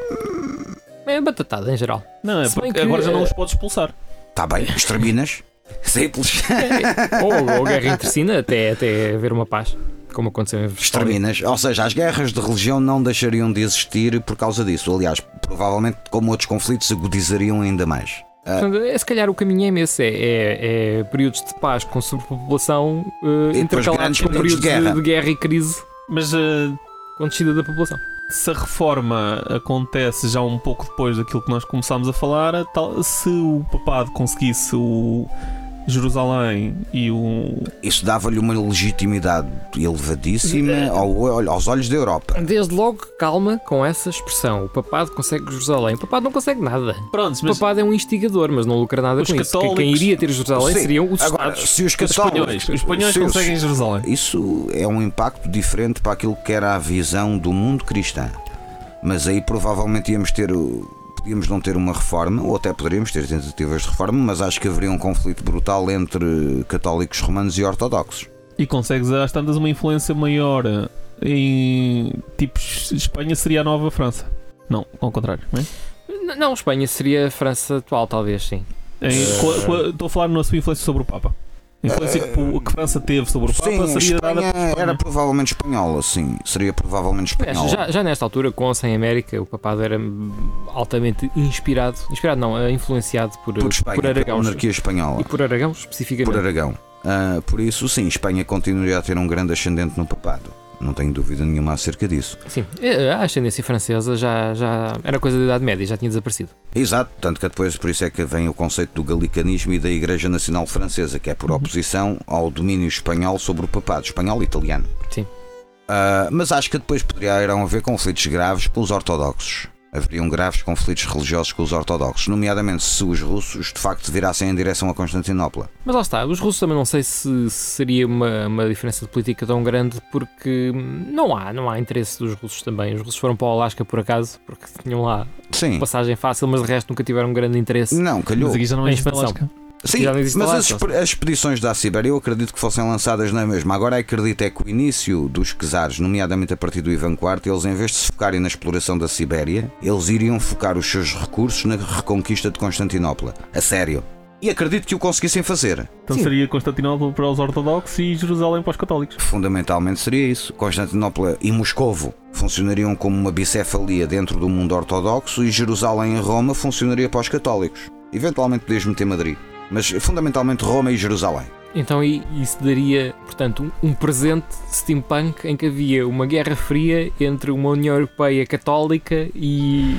Speaker 1: É batatada em geral.
Speaker 3: Não, é
Speaker 1: Se
Speaker 3: porque
Speaker 1: que,
Speaker 3: agora já não
Speaker 1: eh,
Speaker 3: os podes expulsar.
Speaker 2: Está tá bem, exterminas. Simples. *laughs*
Speaker 1: ou, ou guerra intercina até, até haver uma paz, como aconteceu em.
Speaker 2: Exterminas. Ou seja, as guerras de religião não deixariam de existir por causa disso. Aliás, provavelmente, como outros conflitos, agudizariam ainda mais. Ah,
Speaker 1: Portanto, é, se calhar o caminho é esse: é, é- é períodos de paz com sobrepopulação uh, intercalados com
Speaker 2: períodos de
Speaker 1: de, de guerra e crise
Speaker 3: Mas eh,
Speaker 1: com descida da população.
Speaker 3: Se a reforma acontece já um pouco depois daquilo que nós começámos a falar, tal- se o papado conseguisse o Jerusalém e o.
Speaker 2: isso dava-lhe uma legitimidade elevadíssima ao- aos olhos da Europa.
Speaker 1: Desde logo, calma com essa expressão. O papado consegue Jerusalém. O papado não consegue nada.
Speaker 3: Pronto,
Speaker 1: O
Speaker 3: mas
Speaker 1: papado é um instigador, mas não lucra nada
Speaker 3: Os
Speaker 1: com isso. Quem- Quem
Speaker 3: católicos-
Speaker 1: iria ter Jerusalém
Speaker 2: Sim.
Speaker 1: seriam os
Speaker 2: Agora,
Speaker 1: Estados.
Speaker 2: se os
Speaker 3: os
Speaker 2: católicos.
Speaker 3: espanhóis, os espanhóis
Speaker 2: se os-
Speaker 3: conseguem Jerusalém.
Speaker 2: Isso é um impacto diferente para aquilo que era a visão do mundo cristã. Mas aí provavelmente íamos ter. o- Podíamos não ter uma reforma, ou até poderíamos ter tentativas de reforma, mas acho que haveria um conflito brutal entre católicos romanos e ortodoxos.
Speaker 3: E consegues às tantas uma influência maior em. Tipo, Espanha seria a nova França. Não, ao contrário, não é?
Speaker 1: N- Não, Espanha seria a França atual, talvez, sim. Eh,
Speaker 3: Estou a falar na sua influência sobre o Papa. A influência que, o- que França teve sobre o Papa
Speaker 2: Sim,
Speaker 3: seria dada
Speaker 2: Espanha
Speaker 3: por Espanha.
Speaker 2: era provavelmente espanhola, sim. Seria provavelmente espanhola.
Speaker 1: já, já nesta altura, com ou sem América, o papado era altamente inspirado, inspirado não, eh, influenciado por,
Speaker 2: Por Espanha, pela
Speaker 1: Aragão.
Speaker 2: monarquia espanhola.
Speaker 1: E por Aragão, especificamente.
Speaker 2: Por Aragão. Ah, por isso, sim, Espanha continuaria a ter um grande ascendente no papado. Não tenho dúvida nenhuma acerca disso.
Speaker 1: Sim, eh, a ascendência francesa já, já era coisa da Idade Média, já tinha desaparecido.
Speaker 2: Exato, tanto que depois por isso é que vem o conceito do galicanismo e da Igreja Nacional Francesa, que é por oposição ao domínio espanhol sobre o papado, espanhol e italiano.
Speaker 1: Sim.
Speaker 2: Ah, mas acho que depois poderiam haver conflitos graves com os ortodoxos. Haveriam graves conflitos religiosos com os ortodoxos, nomeadamente se os russos de facto virassem em direção a Constantinopla.
Speaker 1: Mas lá está, os russos também não sei se seria uma, uma diferença de política tão grande porque não há, não há interesse dos russos também. Os russos foram para o Alasca por acaso, porque tinham lá
Speaker 2: Sim.
Speaker 1: passagem fácil, mas de resto nunca tiveram grande interesse.
Speaker 2: Não, calhou.
Speaker 3: Mas aqui já não é
Speaker 1: expansão.
Speaker 2: Sim,
Speaker 1: Já não existe
Speaker 2: mas as, as expedições da Sibéria eu acredito que fossem lançadas na mesma. Agora acredito é que o início dos czares, nomeadamente a partir do Ivan IV, eles em vez de se focarem na exploração da Sibéria, eles iriam focar os seus recursos na reconquista de Constantinopla. A sério. E acredito que o conseguissem fazer.
Speaker 3: Então
Speaker 1: Sim.
Speaker 3: seria Constantinopla para os ortodoxos e Jerusalém para os católicos.
Speaker 2: Fundamentalmente seria isso. Constantinopla e Moscovo funcionariam como uma bicefalia dentro do mundo ortodoxo e Jerusalém e Roma funcionaria para os católicos. Eventualmente podias meter Madrid. Mas fundamentalmente Roma e Jerusalém.
Speaker 1: Então isso daria, portanto, um, presente steampunk em que havia uma guerra fria entre uma União Europeia católica e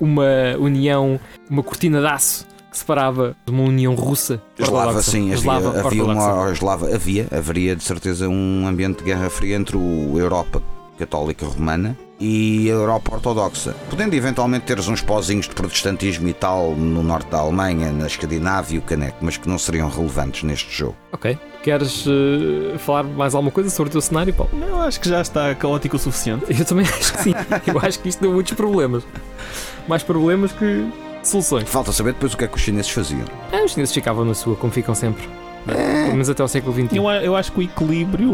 Speaker 1: uma união, uma cortina de aço que separava de uma União russa.
Speaker 2: Eslava, sim,
Speaker 1: Eslava
Speaker 2: havia, havia
Speaker 1: ortodoxa.
Speaker 2: uma eslava, havia, haveria de certeza um ambiente de guerra fria entre o Europa católica romana e a Europa ortodoxa, podendo eventualmente teres uns pozinhos de protestantismo e tal no norte da Alemanha, na Escandinávia e o Caneco, mas que não seriam relevantes neste jogo.
Speaker 1: Ok. Queres eh, falar mais alguma coisa sobre o teu cenário, Paulo?
Speaker 3: Eu acho que já está caótico o suficiente.
Speaker 1: Eu também *laughs* acho que sim. Eu acho que isto deu muitos problemas. Mais problemas que soluções.
Speaker 2: Falta saber depois o que é que os chineses faziam.
Speaker 1: Ah, os chineses ficavam na sua, como ficam sempre. Pelo menos até ao século XXI.
Speaker 3: Eu, eu acho que o equilíbrio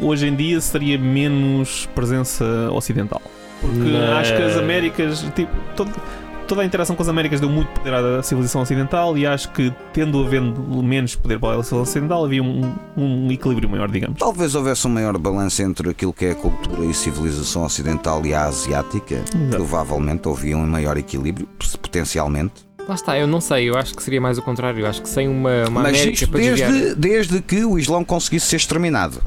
Speaker 3: hoje em dia seria menos presença ocidental. Porque
Speaker 1: Não.
Speaker 3: acho que as Américas, tipo, todo- toda a interação com as Américas deu muito poder à civilização ocidental e acho que, tendo havendo menos poder para a civilização ocidental, havia um, um equilíbrio maior, digamos.
Speaker 2: Talvez houvesse um maior balanço entre aquilo que é a cultura e civilização ocidental e a asiática.
Speaker 3: Exato.
Speaker 2: Provavelmente havia um maior equilíbrio, potencialmente.
Speaker 1: Lá está, eu não sei, eu acho que seria mais o contrário. Eu acho que sem uma, uma
Speaker 2: Mas
Speaker 1: América
Speaker 2: isto
Speaker 1: para desviar.
Speaker 2: desde, desde que o Islão conseguisse ser exterminado.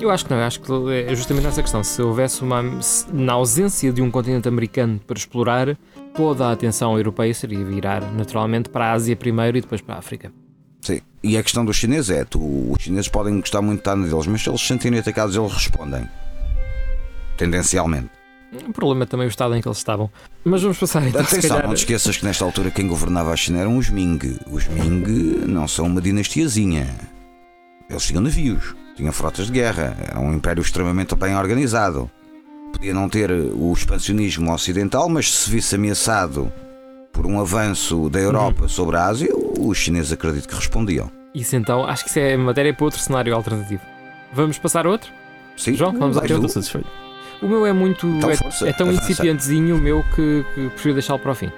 Speaker 1: Eu acho que não, eu acho que é justamente essa questão. Se houvesse uma. se- na ausência de um continente americano para explorar, toda a atenção europeia seria virar naturalmente para a Ásia primeiro e depois para a África.
Speaker 2: Sim. E a questão dos chineses é: tu, os chineses podem gostar muito de estar deles, mas se eles se sentirem atacados, eles respondem. Tendencialmente.
Speaker 1: O problema é também o estado em que eles estavam. Mas vamos passar então,
Speaker 2: Atenção,
Speaker 1: calhar-
Speaker 2: não te esqueças que nesta altura quem governava a China eram os Ming. Os Ming não são uma dinastiazinha. Eles tinham navios, tinham frotas de guerra, era um império extremamente bem organizado. Podia não ter o expansionismo ocidental, mas se se visse ameaçado por um avanço da Europa sobre a Ásia, os chineses acredito que respondiam.
Speaker 1: Isso então, acho que isso é matéria para outro cenário alternativo. Vamos passar a outro?
Speaker 2: Sim,
Speaker 1: João, vamos
Speaker 3: Eu
Speaker 2: tu.
Speaker 3: estou satisfeito.
Speaker 1: O meu é muito.
Speaker 2: Então,
Speaker 1: é,
Speaker 2: força,
Speaker 1: é tão
Speaker 2: avança.
Speaker 1: incipientezinho o meu que, que prefiro deixá-lo para o fim.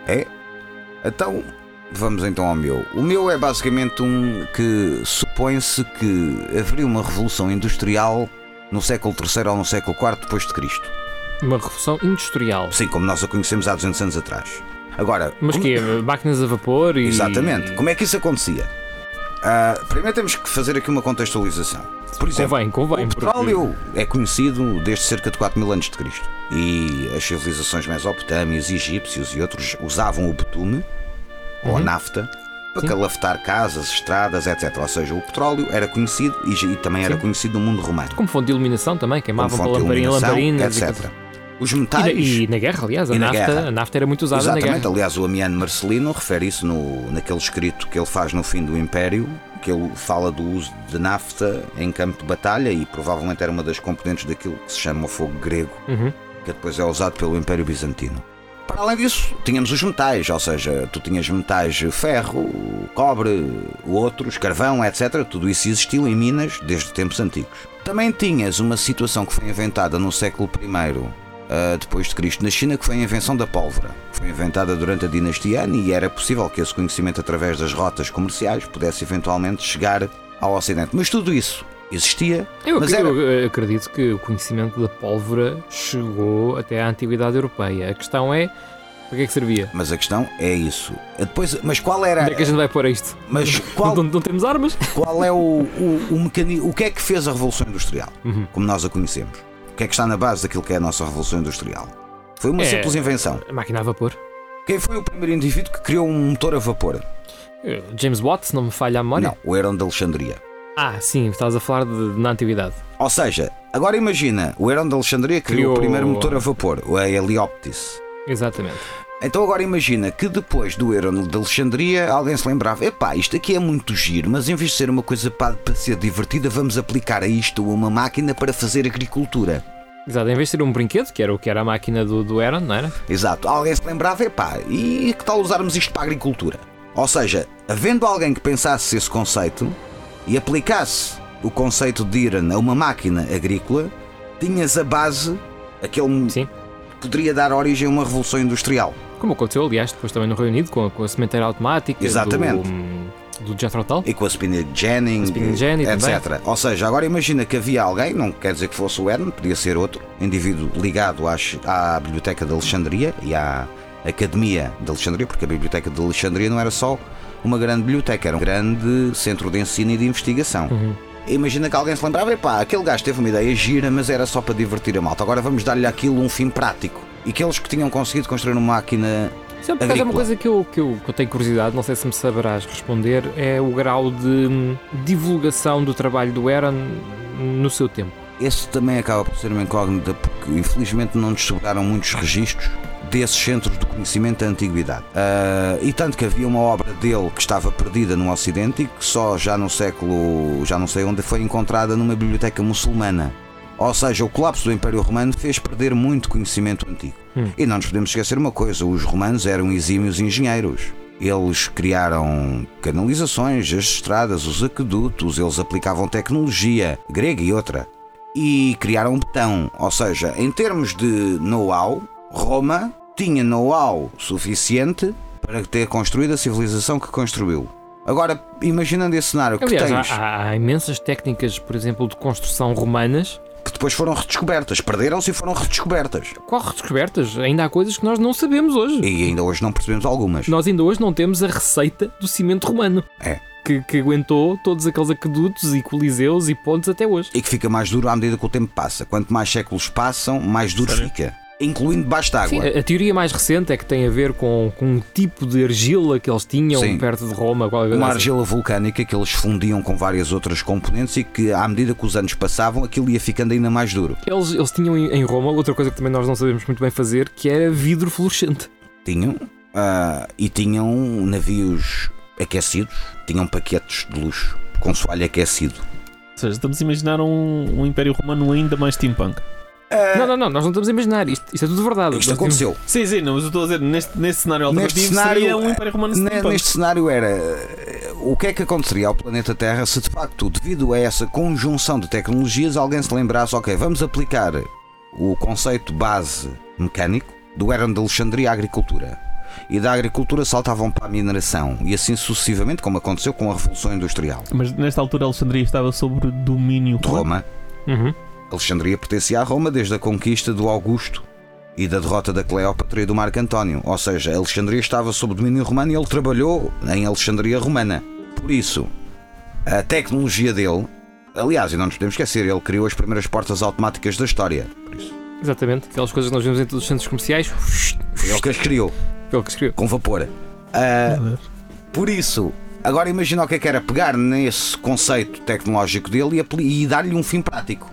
Speaker 2: Então, vamos então ao meu. O meu é basicamente um que supõe-se que haveria uma revolução industrial no século III ou no século IV depois de Cristo.
Speaker 1: Uma revolução industrial.
Speaker 2: Sim, como nós a conhecemos há 200 anos atrás. Agora,
Speaker 1: Mas
Speaker 2: como-
Speaker 1: que é? Máquinas a vapor e.
Speaker 2: Exatamente. Como é que isso acontecia? Ah, primeiro temos que fazer aqui uma contextualização. Por exemplo,
Speaker 1: Convém, convém.
Speaker 2: o
Speaker 1: porque-
Speaker 2: petróleo é conhecido desde cerca de 4 mil anos de Cristo. E as civilizações mesopotâmias, egípcios e outros usavam o betume, ou a
Speaker 1: Uhum.
Speaker 2: nafta, para
Speaker 1: Sim.
Speaker 2: calafetar casas, estradas, etc. Ou seja, o petróleo era conhecido e, e também era
Speaker 1: Sim.
Speaker 2: conhecido no mundo romano.
Speaker 1: Como fonte de iluminação também, queimavam para lamparina, lamparinas
Speaker 2: etc. Os
Speaker 1: E, na,
Speaker 2: metais.
Speaker 1: e na guerra, aliás, a
Speaker 2: na
Speaker 1: nafta,
Speaker 2: guerra.
Speaker 1: a nafta era muito usada na
Speaker 2: Exatamente,
Speaker 1: guerra.
Speaker 2: aliás, o Amiano Marcelino refere isso no, naquele escrito que ele faz no fim do Império, que ele fala do uso de nafta em campo de batalha e provavelmente era uma das componentes daquilo que se chama o fogo grego,
Speaker 1: Uhum.
Speaker 2: que depois é usado pelo Império Bizantino. Para além disso, tínhamos os metais, ou seja, tu tinhas metais ferro, cobre, outros, carvão, etc. Tudo isso existiu em Minas desde tempos antigos. Também tinhas uma situação que foi inventada no século I ah, depois de Cristo na China, que foi a invenção da pólvora. Foi inventada durante a dinastia Han e era possível que esse conhecimento através das rotas comerciais pudesse eventualmente chegar ao Ocidente. Mas tudo isso existia,
Speaker 1: Eu,
Speaker 2: mas era...
Speaker 1: eu acredito que o conhecimento da pólvora chegou até à antiguidade europeia. A questão é para que é que servia?
Speaker 2: Mas a questão é isso. Depois, mas qual era...
Speaker 1: Onde é que a gente vai pôr isto?
Speaker 2: Mas *laughs* qual,
Speaker 1: Não, não temos armas?
Speaker 2: qual é o, o, o mecanismo? O que é que fez a Revolução Industrial,
Speaker 1: Uhum.
Speaker 2: como nós a conhecemos? O que é que está na base daquilo que é a nossa Revolução Industrial? Foi uma
Speaker 1: É.
Speaker 2: simples invenção.
Speaker 1: A máquina a vapor.
Speaker 2: Quem foi o primeiro indivíduo que criou um motor a vapor?
Speaker 1: Eh, James Watt, se não me falha a memória.
Speaker 2: Não, o Herón de Alexandria.
Speaker 1: Ah, sim, estás a falar de, na antiguidade.
Speaker 2: Ou seja, agora imagina, o Herón de Alexandria criou,
Speaker 1: Criou-
Speaker 2: o primeiro motor a vapor, o Helioptis.
Speaker 1: Exatamente.
Speaker 2: Então agora imagina que depois do Herón de Alexandria alguém se lembrava, epá, isto aqui é muito giro, mas em vez de ser uma coisa para, para ser divertida, vamos aplicar a isto uma máquina para fazer agricultura.
Speaker 1: Exato, em vez de ser um brinquedo, que era o que era a máquina do, do Aaron, não era?
Speaker 2: Exato. Alguém se lembrava, epá, e que tal usarmos isto para a agricultura? Ou seja, havendo alguém que pensasse esse conceito e aplicasse o conceito de Iran a uma máquina agrícola, tinhas a base, aquele
Speaker 1: Sim.
Speaker 2: Poderia dar origem a uma revolução industrial.
Speaker 1: Como aconteceu, aliás, depois também no Reino Unido, com a, com a sementeira automática
Speaker 2: Exatamente.
Speaker 1: do, do Jethro Tull.
Speaker 2: E com a Spinning Jennings, etc. Ou seja, agora imagina que havia alguém, não quer dizer que fosse o Herman, podia ser outro indivíduo ligado às- à Biblioteca de Alexandria e à Academia de Alexandria, porque a Biblioteca de Alexandria não era só uma grande biblioteca, era um grande centro de ensino e de investigação.
Speaker 1: Uhum.
Speaker 2: Imagina que alguém se lembrava, epá, aquele gajo teve uma ideia gira, mas era só para divertir a malta. Agora vamos dar-lhe aquilo um fim prático. E aqueles que tinham conseguido construir uma máquina
Speaker 1: Isso é, uma coisa que eu, que, eu, que eu tenho curiosidade, não sei se me saberás responder, é o grau de divulgação do trabalho do Aaron no seu tempo.
Speaker 2: Esse também acaba por ser uma incógnita porque infelizmente não nos sobraram muitos registros desses centros de conhecimento da antiguidade. Ah, e tanto que havia uma obra dele que estava perdida no Ocidente e que só já no século, já não sei onde, foi encontrada numa biblioteca muçulmana. Ou seja, o colapso do Império Romano fez perder muito conhecimento antigo.
Speaker 1: Hum.
Speaker 2: E não nos podemos esquecer uma coisa: os romanos eram exímios engenheiros. Eles criaram canalizações, as estradas, os aquedutos, eles aplicavam tecnologia grega e outra e criaram betão. Ou seja, em termos de know-how, Roma tinha know-how suficiente para ter construído a civilização que construiu. Agora, imaginando esse cenário que
Speaker 1: Aliás,
Speaker 2: tens,
Speaker 1: há, há imensas técnicas, por exemplo, de construção romanas.
Speaker 2: que depois foram redescobertas, perderam-se e foram redescobertas.
Speaker 1: Qual redescobertas? Ainda há coisas que nós não sabemos hoje.
Speaker 2: E ainda hoje não percebemos algumas.
Speaker 1: Nós ainda hoje não temos a receita do cimento romano.
Speaker 2: É.
Speaker 1: Que, que aguentou todos aqueles aquedutos e coliseus e pontes até hoje.
Speaker 2: E que fica mais duro à medida que o tempo passa. Quanto mais séculos passam, mais duro
Speaker 3: Sério?
Speaker 2: fica. Incluindo debaixo de água.
Speaker 1: a, a teoria mais recente é que tem a ver com, com um tipo de argila que eles tinham
Speaker 2: Sim.
Speaker 1: perto de Roma.
Speaker 2: Uma
Speaker 1: assim.
Speaker 2: argila vulcânica que eles fundiam com várias outras componentes e que, à medida que os anos passavam, aquilo ia ficando ainda mais duro.
Speaker 1: Eles, eles tinham em Roma outra coisa que também nós não sabemos muito bem fazer, que era vidro fluorescente.
Speaker 2: Tinham. ah, e tinham navios aquecidos, tinham paquetes de luxo com soalho aquecido.
Speaker 3: Ou seja, estamos a imaginar um, um Império Romano ainda mais steampunk.
Speaker 1: Não, não, não, nós não estamos a imaginar. Isto, isto é tudo verdade.
Speaker 2: Isto aconteceu.
Speaker 3: Sim, sim, não, mas eu estou a dizer, neste, neste cenário
Speaker 2: Neste
Speaker 3: alternativo
Speaker 2: cenário,
Speaker 3: seria um Império Romano.
Speaker 2: Neste cenário era eh, o que é que aconteceria ao planeta Terra se de facto, devido a essa conjunção de tecnologias, alguém se lembrasse, ok, vamos aplicar o conceito base mecânico do Eram de Alexandria à agricultura. E da agricultura saltavam para a mineração e assim sucessivamente, como aconteceu com a Revolução Industrial.
Speaker 3: Mas nesta altura Alexandria estava sob domínio
Speaker 2: De
Speaker 3: romano.
Speaker 2: Roma,
Speaker 1: Uhum.
Speaker 2: Alexandria pertencia a Roma desde a conquista do Augusto e da derrota da Cleópatra e do Marco António. Ou seja, Alexandria estava sob domínio romano e ele trabalhou em Alexandria Romana. Por isso, a tecnologia dele, aliás, e não nos podemos esquecer, ele criou as primeiras portas automáticas da história. Por isso,
Speaker 1: Exatamente. Aquelas coisas que nós vemos em todos os centros comerciais.
Speaker 2: foi ele que as criou,
Speaker 1: Foi ele que escreveu.
Speaker 2: com vapor. Ah, por isso, agora imagina o que é que era pegar nesse conceito tecnológico dele e, e dar-lhe um fim prático,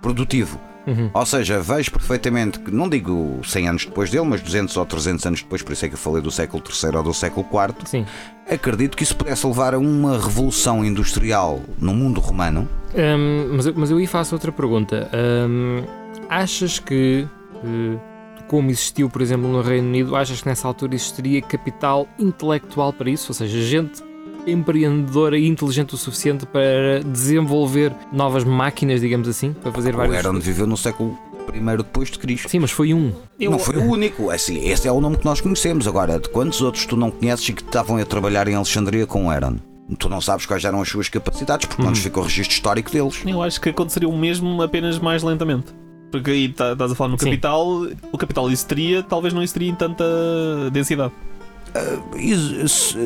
Speaker 2: produtivo.
Speaker 1: Uhum.
Speaker 2: Ou seja, vejo perfeitamente que, não digo 100 anos depois dele, mas 200 ou 300 anos depois, por isso é que eu falei do século III ou do século IV,
Speaker 1: Sim.
Speaker 2: acredito que isso pudesse levar a uma revolução industrial no mundo romano.
Speaker 1: Hum, mas, eu- mas eu aí faço outra pergunta. Hum, achas que, eh, como existiu, por exemplo, no Reino Unido, achas que nessa altura existiria capital intelectual para isso? Ou seja, gente empreendedora e inteligente o suficiente para desenvolver novas máquinas, digamos assim, para fazer
Speaker 2: O
Speaker 1: vários.
Speaker 2: Heron viveu no século I depois de Cristo.
Speaker 1: Sim, mas foi um.
Speaker 3: Eu-
Speaker 2: Não foi o único, assim, esse é o nome que nós conhecemos. Agora, de quantos outros tu não conheces e que estavam a trabalhar em Alexandria com o Heron? Tu não sabes quais eram as suas capacidades, porque não nos ficou o registro histórico deles.
Speaker 3: Eu acho que aconteceria o mesmo apenas mais lentamente. Porque aí tá- estás a falar no
Speaker 1: Sim.
Speaker 3: capital, o capital existiria, talvez não existiria em tanta densidade.
Speaker 2: Se-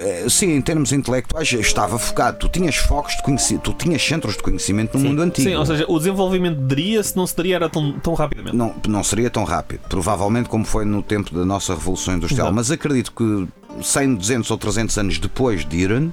Speaker 2: eh, Sim, em termos intelectuais estava focado. Tu tinhas focos de conhecimento, tu tinhas centros de conhecimento no
Speaker 1: Sim.
Speaker 2: mundo antigo.
Speaker 3: Sim, ou seja, o desenvolvimento daria-se não se daria era tão, tão rapidamente.
Speaker 2: não, não seria tão rápido, provavelmente como foi no tempo da nossa Revolução Industrial.
Speaker 3: Exato.
Speaker 2: Mas acredito que 100, 200 ou 300 anos depois de Iran,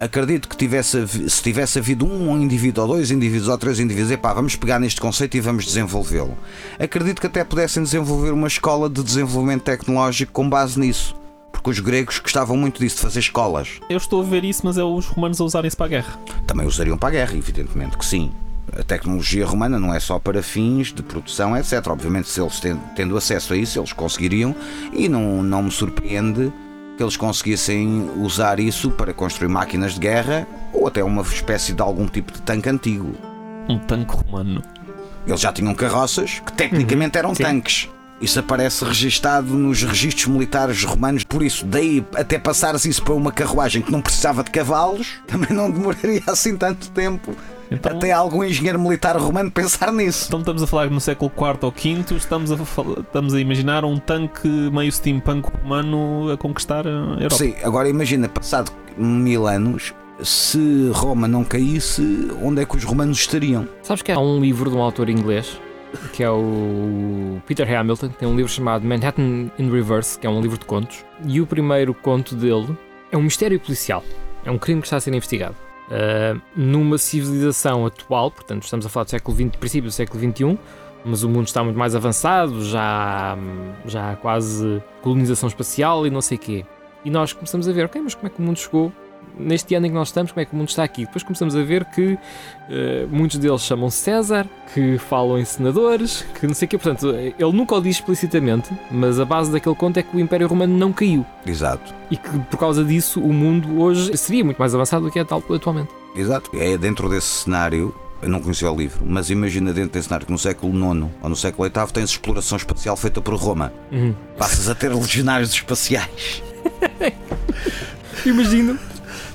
Speaker 2: acredito que tivesse, se tivesse havido um indivíduo ou dois indivíduos ou três indivíduos, epá, vamos pegar neste conceito e vamos desenvolvê-lo. Acredito que até pudessem desenvolver uma escola de desenvolvimento tecnológico com base nisso. Porque os gregos gostavam muito disso, de fazer escolas.
Speaker 3: Eu estou a ver isso, mas é os romanos a usarem-se para a guerra.
Speaker 2: Também usariam para a guerra, evidentemente que sim. A tecnologia romana não é só para fins de produção, etc. Obviamente, se eles ten- tendo acesso a isso, eles conseguiriam, e não, não me surpreende que eles conseguissem usar isso para construir máquinas de guerra ou até uma espécie de algum tipo de tanque antigo.
Speaker 3: Um tanque romano.
Speaker 2: Eles já tinham carroças que tecnicamente eram
Speaker 1: sim.
Speaker 2: tanques. Isso aparece registado nos registros militares romanos, por isso, daí até passares isso para uma carruagem que não precisava de cavalos, *laughs* também não demoraria assim tanto tempo
Speaker 3: Então,
Speaker 2: até algum engenheiro militar romano pensar nisso.
Speaker 3: então estamos a falar que no século IV ou V estamos a, estamos a imaginar um tanque meio steampunk romano a conquistar a Europa.
Speaker 2: Sim, agora imagina, passado mil anos, se Roma não caísse, onde é que os romanos estariam?
Speaker 1: Sabes que há um livro de um autor inglês que é o Peter Hamilton, tem um livro chamado Manhattan in Reverse, que é um livro de contos, e o primeiro conto dele é um mistério policial. É um crime que está a ser investigado. Ah, numa civilização atual, portanto, estamos a falar do século XX, princípio do século XXI, mas o mundo está muito mais avançado, já, já há quase colonização espacial e não sei quê. E nós começamos a ver, ok, mas como é que o mundo chegou neste ano em que nós estamos, como é que o mundo está aqui? Depois começamos a ver que eh, muitos deles chamam César, que falam em senadores, que não sei o quê. Portanto, ele nunca o diz explicitamente, mas a base daquele conto é que o Império Romano não caiu.
Speaker 2: Exato,
Speaker 1: E que por causa disso o mundo hoje seria muito mais avançado do que é tal atualmente.
Speaker 2: exato. É dentro desse cenário eu não conhecia o livro, mas imagina dentro desse cenário que no século IX ou no século VIII tens exploração espacial feita por Roma.
Speaker 1: Uhum.
Speaker 2: Passas a ter legionários espaciais. *laughs*
Speaker 1: Imagino.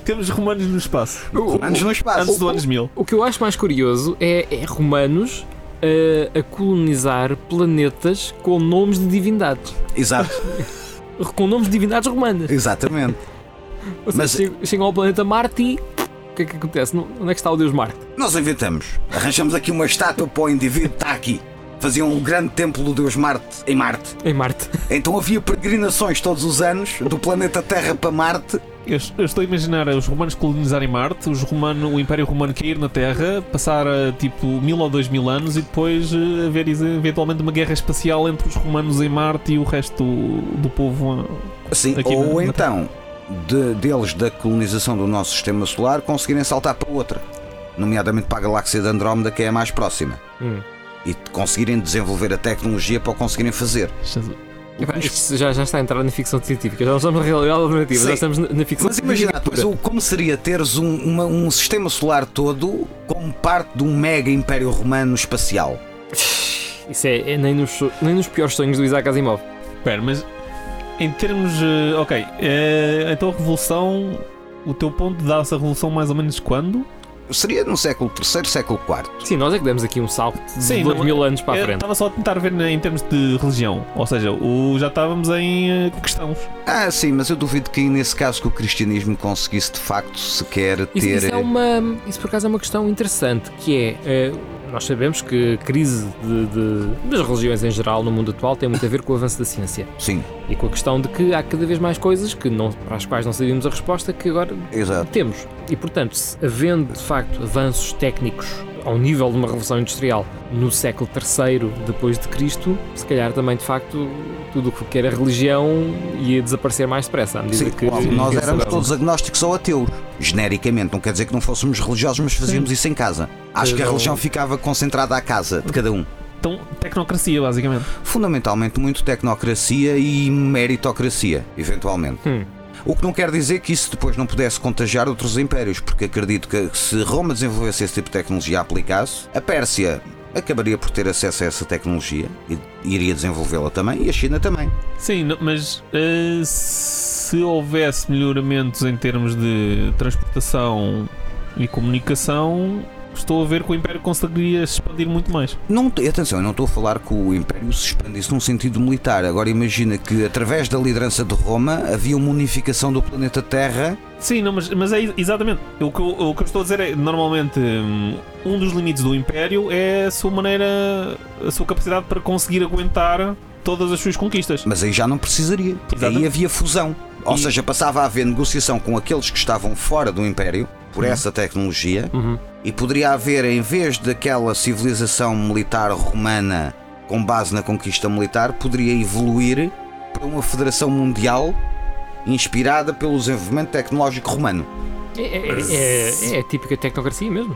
Speaker 3: Temos romanos no espaço.
Speaker 2: Romanos no espaço.
Speaker 3: Antes do anos 1000.
Speaker 1: O que eu acho mais curioso é, é romanos a, a colonizar planetas com nomes de divindades.
Speaker 2: Exato, *laughs*
Speaker 1: Com nomes de divindades romanas.
Speaker 2: exatamente.
Speaker 1: Ou seja,
Speaker 2: Mas-
Speaker 1: chegam, chegam ao planeta Marte e. O que é que acontece? Onde é que está o deus Marte?
Speaker 2: Nós inventamos. Arranjamos aqui uma estátua para o indivíduo, está aqui. Faziam um grande templo do Deus Marte em Marte.
Speaker 1: Em Marte.
Speaker 2: Então havia peregrinações todos os anos do planeta Terra para Marte.
Speaker 3: Eu, eu estou a imaginar os romanos colonizarem Marte, os romano, o Império Romano cair na Terra, passar a, tipo mil ou dois mil anos e depois eh, haver eventualmente uma guerra espacial entre os romanos em Marte e o resto do, do povo. eh,
Speaker 2: Sim,
Speaker 3: Aqui
Speaker 2: ou
Speaker 3: na- na
Speaker 2: então de- deles da colonização do nosso sistema solar conseguirem saltar para outra, nomeadamente para a galáxia de Andrómeda, que é a mais próxima,
Speaker 1: Hum.
Speaker 2: E conseguirem desenvolver a tecnologia para o conseguirem fazer.
Speaker 1: Isto já, já está a entrar na ficção científica. Já não estamos na realidade alternativa,
Speaker 2: Sim.
Speaker 1: já estamos na, na ficção
Speaker 2: Mas imagina, depois, como seria teres um, uma- um sistema solar todo como parte de um mega império romano espacial? *sighs*
Speaker 1: Isso é, é nem, nos, nem nos piores sonhos do Isaac Asimov.
Speaker 3: Espera, mas em termos. ok, eh, então a Revolução. O teu ponto dá-se a Revolução mais ou menos quando?
Speaker 2: Seria no século III, século IV.
Speaker 1: Sim, nós é que demos aqui um salto de
Speaker 3: Sim,
Speaker 1: dois
Speaker 3: não-
Speaker 1: mil anos para a
Speaker 3: Eu
Speaker 1: frente.
Speaker 3: Estava só a tentar ver em termos de religião. Ou seja, o, já estávamos em eh, cristãos.
Speaker 2: Ah, sim, mas eu duvido que nesse caso que o cristianismo conseguisse de facto sequer
Speaker 1: Isso,
Speaker 2: ter.
Speaker 1: isso é uma, isso por acaso é uma questão interessante, que é, eh, nós sabemos que a crise de- de- das religiões em geral no mundo atual tem muito a ver com o avanço da ciência
Speaker 2: Sim,
Speaker 1: e com a questão de que há cada vez mais coisas que não, para as quais não sabíamos a resposta que agora
Speaker 2: exato.
Speaker 1: temos. E portanto, se havendo de facto avanços técnicos ao nível de uma revolução industrial no século III depois de Cristo, se calhar também de facto tudo o que era religião ia desaparecer mais depressa à medida
Speaker 2: Sim,
Speaker 1: que
Speaker 2: nós éramos todos agnósticos ou ateus, genericamente. Não quer dizer que não fôssemos religiosos, mas fazíamos isso em casa. Acho que a religião ficava concentrada à casa de cada um.
Speaker 3: Então, tecnocracia, basicamente.
Speaker 2: Fundamentalmente, muito tecnocracia e meritocracia, eventualmente.
Speaker 1: Hum.
Speaker 2: O que não quer dizer que isso depois não pudesse contagiar outros impérios, porque acredito que se Roma desenvolvesse esse tipo de tecnologia e a aplicasse, a Pérsia acabaria por ter acesso a essa tecnologia e iria desenvolvê-la também, e a China também.
Speaker 3: Sim, mas eh, se houvesse melhoramentos em termos de transportação e comunicação, estou a ver que o Império conseguiria se expandir muito mais.
Speaker 2: Não, atenção, eu não estou a falar que o Império se expandisse num sentido militar. Agora imagina que através da liderança de Roma havia uma unificação do planeta Terra.
Speaker 3: Sim, não, mas, mas é exatamente. O que, eu, o que eu estou a dizer é, normalmente, hum, um dos limites do Império é a sua maneira, a sua capacidade para conseguir aguentar todas as suas conquistas.
Speaker 2: Mas aí já não precisaria, porque aí
Speaker 3: Exatamente.
Speaker 2: havia fusão. Ou
Speaker 3: E-
Speaker 2: seja, passava a haver negociação com aqueles que estavam fora do Império por essa tecnologia
Speaker 1: Uhum.
Speaker 2: e poderia haver, em vez daquela civilização militar romana com base na conquista militar, poderia evoluir para uma federação mundial inspirada pelo desenvolvimento tecnológico romano.
Speaker 1: É, é, é, é a típica tecnocracia mesmo.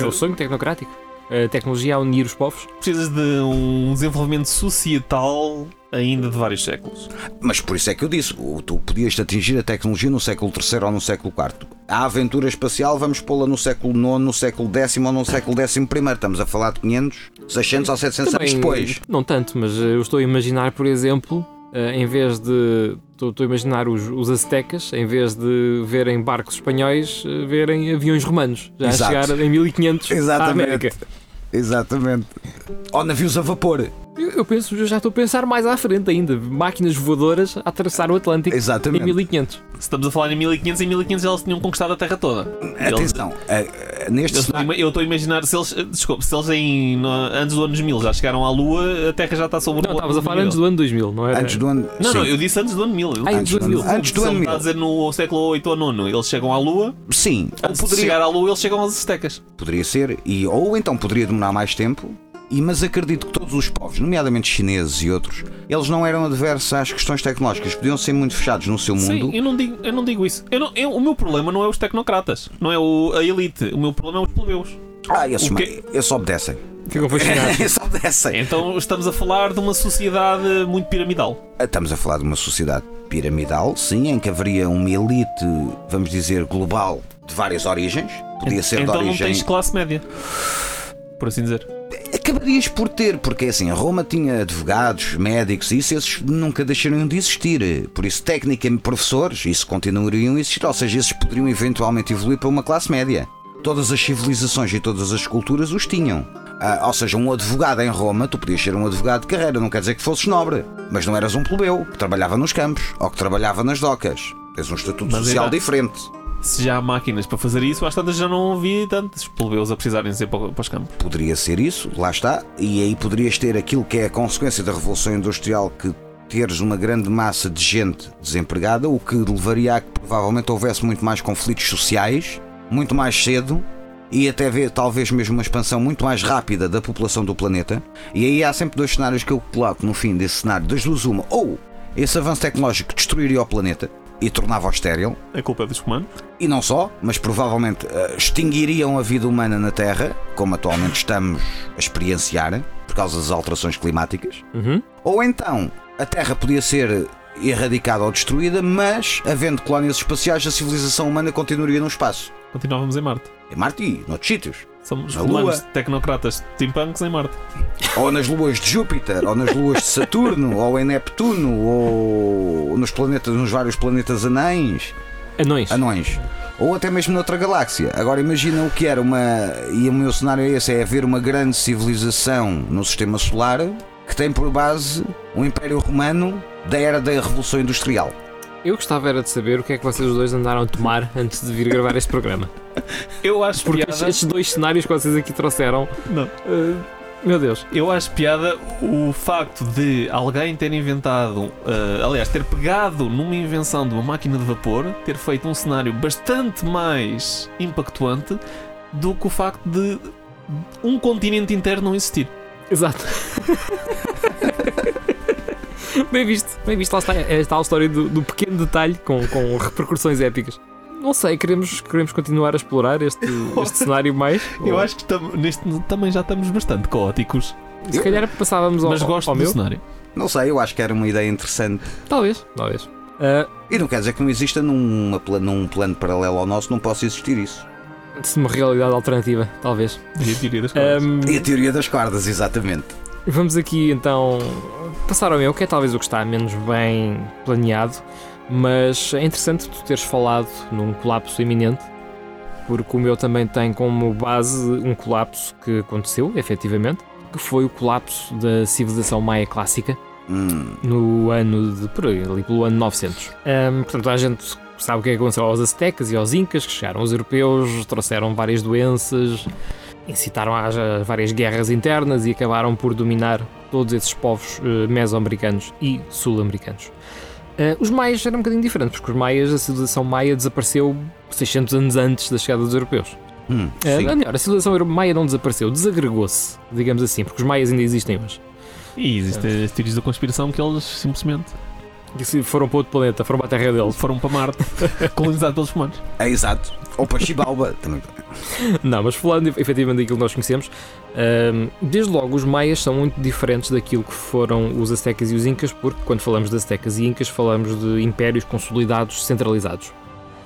Speaker 1: É o sonho tecnocrático. A tecnologia a unir os povos.
Speaker 3: Precisas de um desenvolvimento societal ainda de vários séculos.
Speaker 2: Mas por isso é que eu disse, o- tu podias atingir a tecnologia no século III ou no século IV. A aventura espacial vamos pô-la no século IX, no século X ou no século XI. Estamos a falar de 500, 600 ou 700 anos depois.
Speaker 1: Não tanto, mas eh, eu estou a imaginar, por exemplo, eh, em vez de. Estou, a imaginar os, os aztecas, em vez de verem barcos espanhóis, eh, verem aviões romanos. Já
Speaker 2: Exato.
Speaker 1: a chegar em 1500 à
Speaker 2: Exatamente.
Speaker 1: América.
Speaker 2: Exatamente. Ou navios a vapor.
Speaker 1: Eu, penso, eu já estou a pensar mais à frente ainda. Máquinas voadoras a atravessar o Atlântico em
Speaker 2: Exatamente.
Speaker 1: 1500.
Speaker 3: Se estamos a falar em 1500, em 1500 eles tinham conquistado a Terra toda. Eles-
Speaker 2: Atenção, eh, eh, neste
Speaker 3: Eu estou, a
Speaker 2: cenário-
Speaker 3: ima- eu estou a imaginar se eles, eh, desculpe, se eles em, no- antes do ano 2000 já chegaram à Lua, a Terra já está sobre
Speaker 1: Não,
Speaker 3: o
Speaker 1: estavas a falar antes do ano 2000, não era?
Speaker 2: antes do ano.
Speaker 3: Não,
Speaker 2: sim.
Speaker 3: não, eu disse antes do ano 1000.
Speaker 1: Ah,
Speaker 2: antes do ano-
Speaker 1: 2000.
Speaker 2: antes do
Speaker 3: Se
Speaker 2: ano
Speaker 3: ele está a
Speaker 2: 1000.
Speaker 3: dizer no século 8 ou 9, eles chegam à Lua.
Speaker 2: Sim, ou
Speaker 3: Antes de
Speaker 2: poderia,
Speaker 3: chegar à Lua, eles chegam aos Aztecas.
Speaker 2: poderia ser, e, ou então poderia demorar mais tempo. E, mas acredito que todos os povos, nomeadamente chineses e outros, eles não eram adversos às questões tecnológicas, podiam ser muito fechados no seu mundo.
Speaker 3: Sim, eu não digo, eu não digo isso. Eu não- eu- o meu problema não é os tecnocratas, não é o- a elite. O meu problema é os plebeus.
Speaker 2: Ah, esses,
Speaker 3: O quê?
Speaker 2: esses obedecem.
Speaker 1: Ficam fascinados. *laughs*
Speaker 2: Esses obedecem.
Speaker 3: Então estamos a falar de uma sociedade muito piramidal.
Speaker 2: Estamos a falar de uma sociedade piramidal, sim, em que haveria uma elite, vamos dizer, global, de várias origens. Podia ser
Speaker 3: então
Speaker 2: de
Speaker 3: não
Speaker 2: origem.
Speaker 3: tens classe média. por assim dizer.
Speaker 2: Acabarias por ter, porque assim, a Roma tinha advogados, médicos, e isso esses nunca deixariam de existir. Por isso, tecnicamente, professores, isso continuariam a existir, ou seja, esses poderiam eventualmente evoluir para uma classe média. Todas as civilizações e todas as culturas os tinham. Ah, ou seja, um advogado em Roma, tu podias ser um advogado de carreira, não quer dizer que fosses nobre, mas não eras um plebeu que trabalhava nos campos ou que trabalhava nas docas. Tens um estatuto
Speaker 3: Mas
Speaker 2: social
Speaker 3: era-
Speaker 2: diferente.
Speaker 3: Se já há máquinas para fazer isso, às tantas já não havia tantos plebeus a precisarem ser para, para os campos.
Speaker 2: Poderia ser isso, lá está, e aí poderias ter aquilo que é a consequência da Revolução Industrial que teres uma grande massa de gente desempregada, o que levaria a que provavelmente houvesse muito mais conflitos sociais, muito mais cedo, e até ver talvez mesmo uma expansão muito mais rápida da população do planeta. E aí há sempre dois cenários que eu coloco no fim desse cenário, das duas uma, ou esse avanço tecnológico destruiria o planeta e tornava-o estéril,
Speaker 3: A culpa é dos humanos.
Speaker 2: e não só, mas provavelmente eh, extinguiriam a vida humana na Terra, como atualmente estamos a experienciar, por causa das alterações climáticas.
Speaker 1: Uhum.
Speaker 2: Ou então a Terra podia ser erradicada ou destruída, mas, havendo colónias espaciais, a civilização humana continuaria no espaço.
Speaker 3: Continuávamos em Marte.
Speaker 2: Em Marte e noutros sítios.
Speaker 3: Somos
Speaker 2: Na
Speaker 3: humanos
Speaker 2: Lua.
Speaker 3: tecnocratas steampunks em Marte.
Speaker 2: Ou nas luas de Júpiter, ou nas luas de Saturno, *laughs* ou em Neptuno, ou nos planetas, nos vários planetas anães.
Speaker 1: Anões.
Speaker 2: anões. Ou até mesmo noutra galáxia. Agora imagina o que era uma. E o meu cenário é esse: é haver uma grande civilização no sistema solar que tem por base um Império Romano da era da Revolução Industrial.
Speaker 1: Eu gostava era de saber o que é que vocês dois andaram a tomar antes de vir gravar este programa. *laughs*
Speaker 3: Eu acho
Speaker 1: Porque
Speaker 3: piada.
Speaker 1: estes dois cenários que vocês aqui trouxeram.
Speaker 3: Não.
Speaker 1: eh, meu Deus.
Speaker 3: Eu acho piada o facto de alguém ter inventado, eh, aliás, ter pegado numa invenção de uma máquina de vapor, ter feito um cenário bastante mais impactuante do que o facto de um continente inteiro não existir.
Speaker 1: Exato. *laughs* *laughs* bem visto, bem visto. Lá está, é a tal história do, do pequeno detalhe com, com repercussões épicas. Não sei, queremos, queremos continuar a explorar este, *laughs* este cenário mais?
Speaker 3: Eu
Speaker 1: Ou-
Speaker 3: acho que tam- neste também já estamos bastante caóticos,
Speaker 1: Se calhar passávamos ao,
Speaker 3: mas gosto
Speaker 1: ao
Speaker 3: do
Speaker 1: meu.
Speaker 3: cenário.
Speaker 2: Não sei, eu acho que era uma ideia interessante.
Speaker 1: Talvez, talvez. Ah,
Speaker 2: E não quer dizer que não exista numa num plano paralelo ao nosso, não possa existir isso.
Speaker 1: uma realidade alternativa, talvez.
Speaker 3: E a teoria das coisas.
Speaker 1: Ahm,
Speaker 2: E a teoria das cordas, exatamente.
Speaker 1: Vamos aqui então passar ao meu, que é talvez o que está menos bem planeado, mas é interessante tu teres falado num colapso iminente, porque o meu também tem como base um colapso que aconteceu, efetivamente, que foi o colapso da civilização maia clássica
Speaker 2: Hum,
Speaker 1: no ano de por aí, ali pelo ano 900. Ahm, portanto, a gente sabe o que é que aconteceu aos aztecas e aos incas, que chegaram os europeus, trouxeram várias doenças, incitaram a a várias guerras internas e acabaram por dominar todos esses povos eh, mesoamericanos e sul-americanos. Eh, os maias eram um bocadinho diferentes, porque os maias, a civilização maia desapareceu 600 anos antes da chegada dos europeus.
Speaker 2: hum,
Speaker 1: Eh,
Speaker 2: sim.
Speaker 1: melhor, a civilização maia não desapareceu, desagregou-se, digamos assim, porque os maias ainda existem hoje.
Speaker 3: E existem as teorias da conspiração que eles simplesmente
Speaker 1: E se foram para outro planeta, foram para a terra deles.
Speaker 3: foram para Marte, *laughs* colonizado pelos humanos.
Speaker 2: É exato. Ou para Chibalba. *laughs* também.
Speaker 1: Não, mas falando efetivamente daquilo que nós conhecemos, ahm, desde logo os maias são muito diferentes daquilo que foram os aztecas e os incas, porque quando falamos de aztecas e incas falamos de impérios consolidados, centralizados.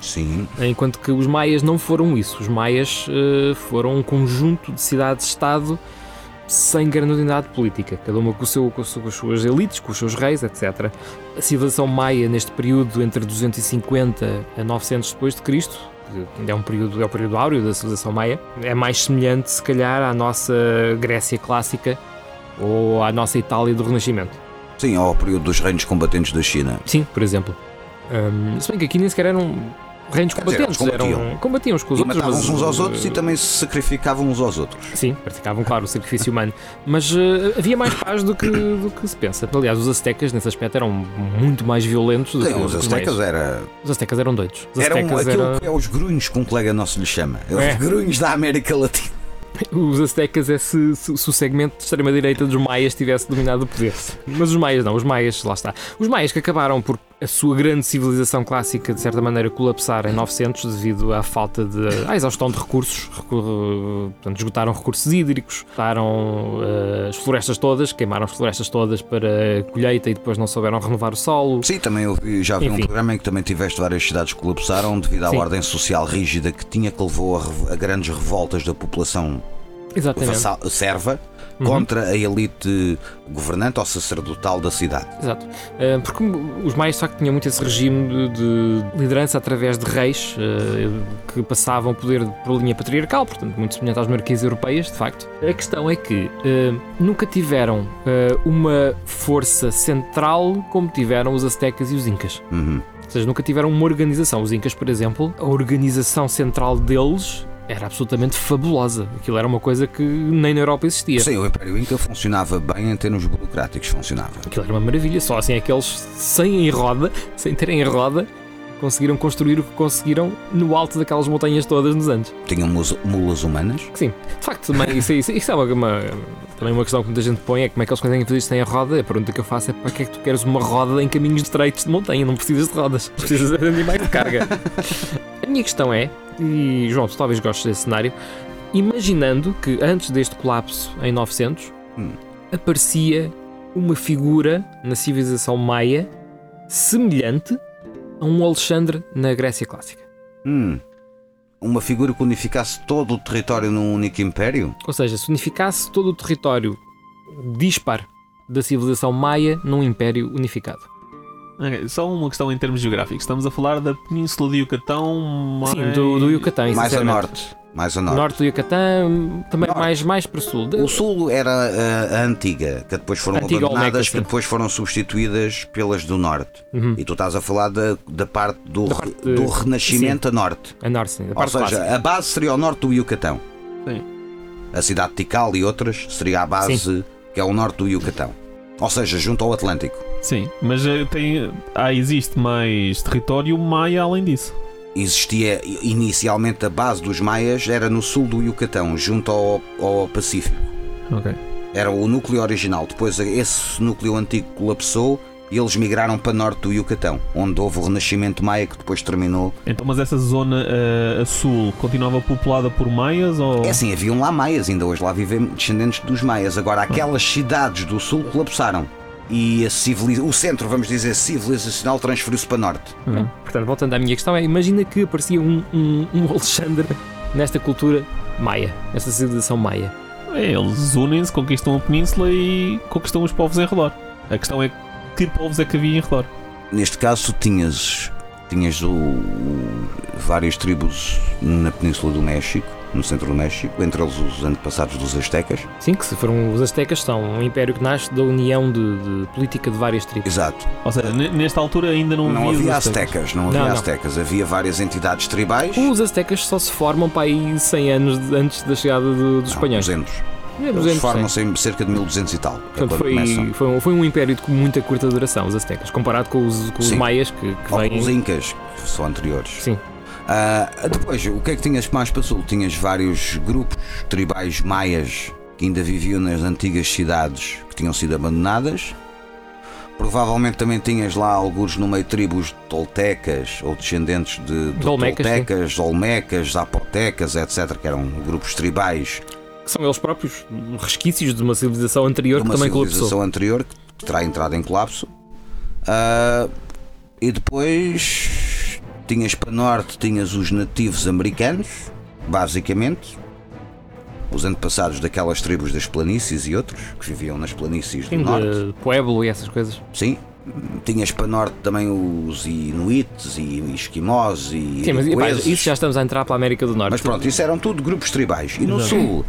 Speaker 2: Sim.
Speaker 1: Enquanto que os maias não foram isso. Os maias eh, foram um conjunto de cidades-estado sem grande unidade política, cada uma com, o seu, com, as suas elites, com os seus reis, etc. A civilização maia, neste período entre 250 a 900 depois de Cristo, é um período, é o período áureo da civilização maia, é mais semelhante, se calhar, à nossa Grécia clássica ou à nossa Itália do Renascimento.
Speaker 2: Sim, ao período dos reinos combatentes da China.
Speaker 1: Sim, por exemplo. Hum, se bem que aqui nem sequer eram reinos
Speaker 2: dizer,
Speaker 1: combatentes,
Speaker 2: eles combatiam.
Speaker 1: eram, combatiam uns com os
Speaker 2: E
Speaker 1: outros.
Speaker 2: matavam-se
Speaker 1: mas,
Speaker 2: uns aos
Speaker 1: uh,
Speaker 2: outros e também se sacrificavam uns aos outros.
Speaker 1: Sim, praticavam, claro, o sacrifício humano. Mas uh, havia mais paz do que, do que se pensa. Aliás, os aztecas, nesse aspecto, eram muito mais violentos do
Speaker 2: Sim,
Speaker 1: que
Speaker 2: os aztecas era,
Speaker 1: Os aztecas eram doidos. Os
Speaker 2: eram aquilo
Speaker 1: era-
Speaker 2: que é os grunhos que um colega nosso lhe chama. É os
Speaker 1: É.
Speaker 2: grunhos da América Latina. *laughs*
Speaker 1: os aztecas é se, se- se o segmento de extrema-direita dos maias tivesse dominado o poder. Mas os maias não, os maias, lá está. Os maias que acabaram por a sua grande civilização clássica, de certa maneira, colapsar em 900 devido à falta de. à exaustão de recursos. Recu- Portanto, esgotaram recursos hídricos, esgotaram eh, as florestas todas, queimaram as florestas todas para colheita e depois não souberam renovar o solo.
Speaker 2: Sim, também eu já vi um
Speaker 1: Enfim.
Speaker 2: programa em que também tiveste várias cidades que colapsaram devido à
Speaker 1: Sim.
Speaker 2: ordem social rígida que tinha que levou a, a grandes revoltas da população
Speaker 1: Exatamente.
Speaker 2: vassal- serva
Speaker 1: Uhum.
Speaker 2: contra a elite governante ou sacerdotal da cidade.
Speaker 1: Exato. Eh, Porque os maias de facto tinham muito esse regime de, de liderança através de reis eh, que passavam o poder por linha patriarcal, portanto, muito semelhante às monarquias europeias, de facto. A questão é que eh, nunca tiveram uma força central como tiveram os aztecas e os incas.
Speaker 2: Uhum.
Speaker 1: Ou seja, nunca tiveram uma organização. Os incas, por exemplo, a organização central deles era absolutamente fabulosa. Aquilo era uma coisa que nem na Europa existia.
Speaker 2: Sim, o Império Inca funcionava bem em termos burocráticos, funcionava.
Speaker 1: Aquilo era uma maravilha, só assim é que eles, sem em roda, sem terem em roda, conseguiram construir o que conseguiram no alto daquelas montanhas todas nos Andes.
Speaker 2: Tinham mulas humanas.
Speaker 1: Sim, de facto, também, isso, isso, isso é uma, uma- também uma questão que muita gente põe: é como é que eles conseguem fazer isto sem a roda? A pergunta que eu faço é para que é que tu queres uma roda em caminhos estreitos de montanha? Não precisas de rodas, precisas de *laughs* animais de carga. a minha questão é, e João, tu talvez gostes desse cenário, imaginando que antes deste colapso em 900
Speaker 2: Hum.
Speaker 1: aparecia uma figura na civilização maia semelhante a um Alexandre na Grécia clássica.
Speaker 2: Hum. Uma figura que unificasse todo o território num único império?
Speaker 1: Ou seja, se unificasse todo o território dispar da civilização maia num império unificado.
Speaker 3: Ok, Só uma questão em termos geográficos. Estamos a falar da Península de Yucatão.
Speaker 1: Sim,
Speaker 3: mais-
Speaker 1: do, do Yucatão,
Speaker 2: Mais a norte. Mais a norte.
Speaker 1: Norte do Yucatão, também
Speaker 2: Norte.
Speaker 1: mais, mais para sul. De-
Speaker 2: O sul era a, a antiga, que depois foram
Speaker 1: Antiga
Speaker 2: abandonadas,
Speaker 1: Olmeca, sim.
Speaker 2: que depois foram substituídas pelas do norte.
Speaker 1: Uhum.
Speaker 2: E tu estás a falar da, da parte do,
Speaker 1: Da parte de-
Speaker 2: do renascimento a norte.
Speaker 1: A norte, sim, a
Speaker 2: Ou seja,
Speaker 1: clássica.
Speaker 2: a base seria o norte do Yucatão.
Speaker 3: Sim.
Speaker 2: A cidade de Tikal e outras seria a base que é o norte do Yucatão. Ou seja, junto ao Atlântico.
Speaker 3: Sim, mas eh, tem, ah, existe mais território maia além disso.
Speaker 2: Existia inicialmente a base dos maias, era no sul do Yucatão, junto ao, ao Pacífico.
Speaker 3: Ok.
Speaker 2: Era o núcleo original. Depois esse núcleo antigo colapsou eles migraram para norte do Yucatão, onde houve o renascimento maia que depois terminou.
Speaker 3: Então, mas essa zona eh, a sul continuava populada por maias ou.
Speaker 2: É assim, haviam lá maias, ainda hoje lá vivem descendentes dos maias. Agora, aquelas cidades do sul colapsaram. E a civiliza... o centro, vamos dizer, civilizacional transferiu-se para norte.
Speaker 3: Uhum.
Speaker 1: Portanto, voltando à minha questão, é imagina que aparecia um, um, um *laughs* Alexandre nesta cultura maia, nesta civilização maia.
Speaker 3: É, eles unem-se, conquistam a península e conquistam os povos em redor. A questão é que povos é que havia em redor.
Speaker 2: Neste caso, tinhas, tinhas o, o- várias tribos na Península do México, no centro do México, entre eles os antepassados dos Aztecas.
Speaker 1: Sim, que se foram os Aztecas, são um império que nasce da união de, de política de várias tribos.
Speaker 2: Exato.
Speaker 3: Ou seja, ne- nesta altura ainda não,
Speaker 2: Não
Speaker 3: havia, aztecas.
Speaker 2: Aztecas, não havia
Speaker 1: Não, não.
Speaker 2: Aztecas. Havia várias entidades tribais.
Speaker 1: Os Aztecas só se formam para aí 100 anos antes da chegada do- dos
Speaker 2: Não,
Speaker 1: espanhóis.
Speaker 2: 200. Eles
Speaker 1: 200, sim.
Speaker 2: formam-se em cerca de 1200 e tal.
Speaker 1: Portanto, foi,
Speaker 2: começam.
Speaker 1: foi, um, foi um império de muita curta duração, os Aztecas, comparado com os, com os. Maias, que, que
Speaker 2: Ou
Speaker 1: vêm.
Speaker 2: Os Incas, que são anteriores.
Speaker 1: Sim.
Speaker 2: Ah, depois, o que é que tinhas mais para sul? Tinhas vários grupos tribais maias que ainda viviam nas antigas cidades que tinham sido abandonadas. Provavelmente também tinhas lá alguns no meio tribos toltecas ou descendentes de, de
Speaker 1: De Olmecas, sim.
Speaker 2: toltecas, olmecas, zapotecas, etc., que eram grupos tribais
Speaker 1: são eles próprios resquícios de uma civilização anterior
Speaker 2: de
Speaker 1: que
Speaker 2: uma
Speaker 1: também
Speaker 2: civilização
Speaker 1: colapsou.
Speaker 2: anterior que, terá entrado em colapso. Ah, e depois tinhas para norte, tinhas os nativos americanos, basicamente. Os antepassados daquelas tribos das planícies e outros que viviam nas planícies do
Speaker 1: Sim,
Speaker 2: norte.
Speaker 1: de Pueblo e essas coisas.
Speaker 2: Sim. Tinhas para norte também os inuites e esquimós e
Speaker 1: Sim, mas
Speaker 2: iroqueses.
Speaker 1: isso já estamos a entrar para a América do Norte.
Speaker 2: Mas pronto, isso eram tudo grupos tribais. E no
Speaker 3: Exato.
Speaker 2: sul,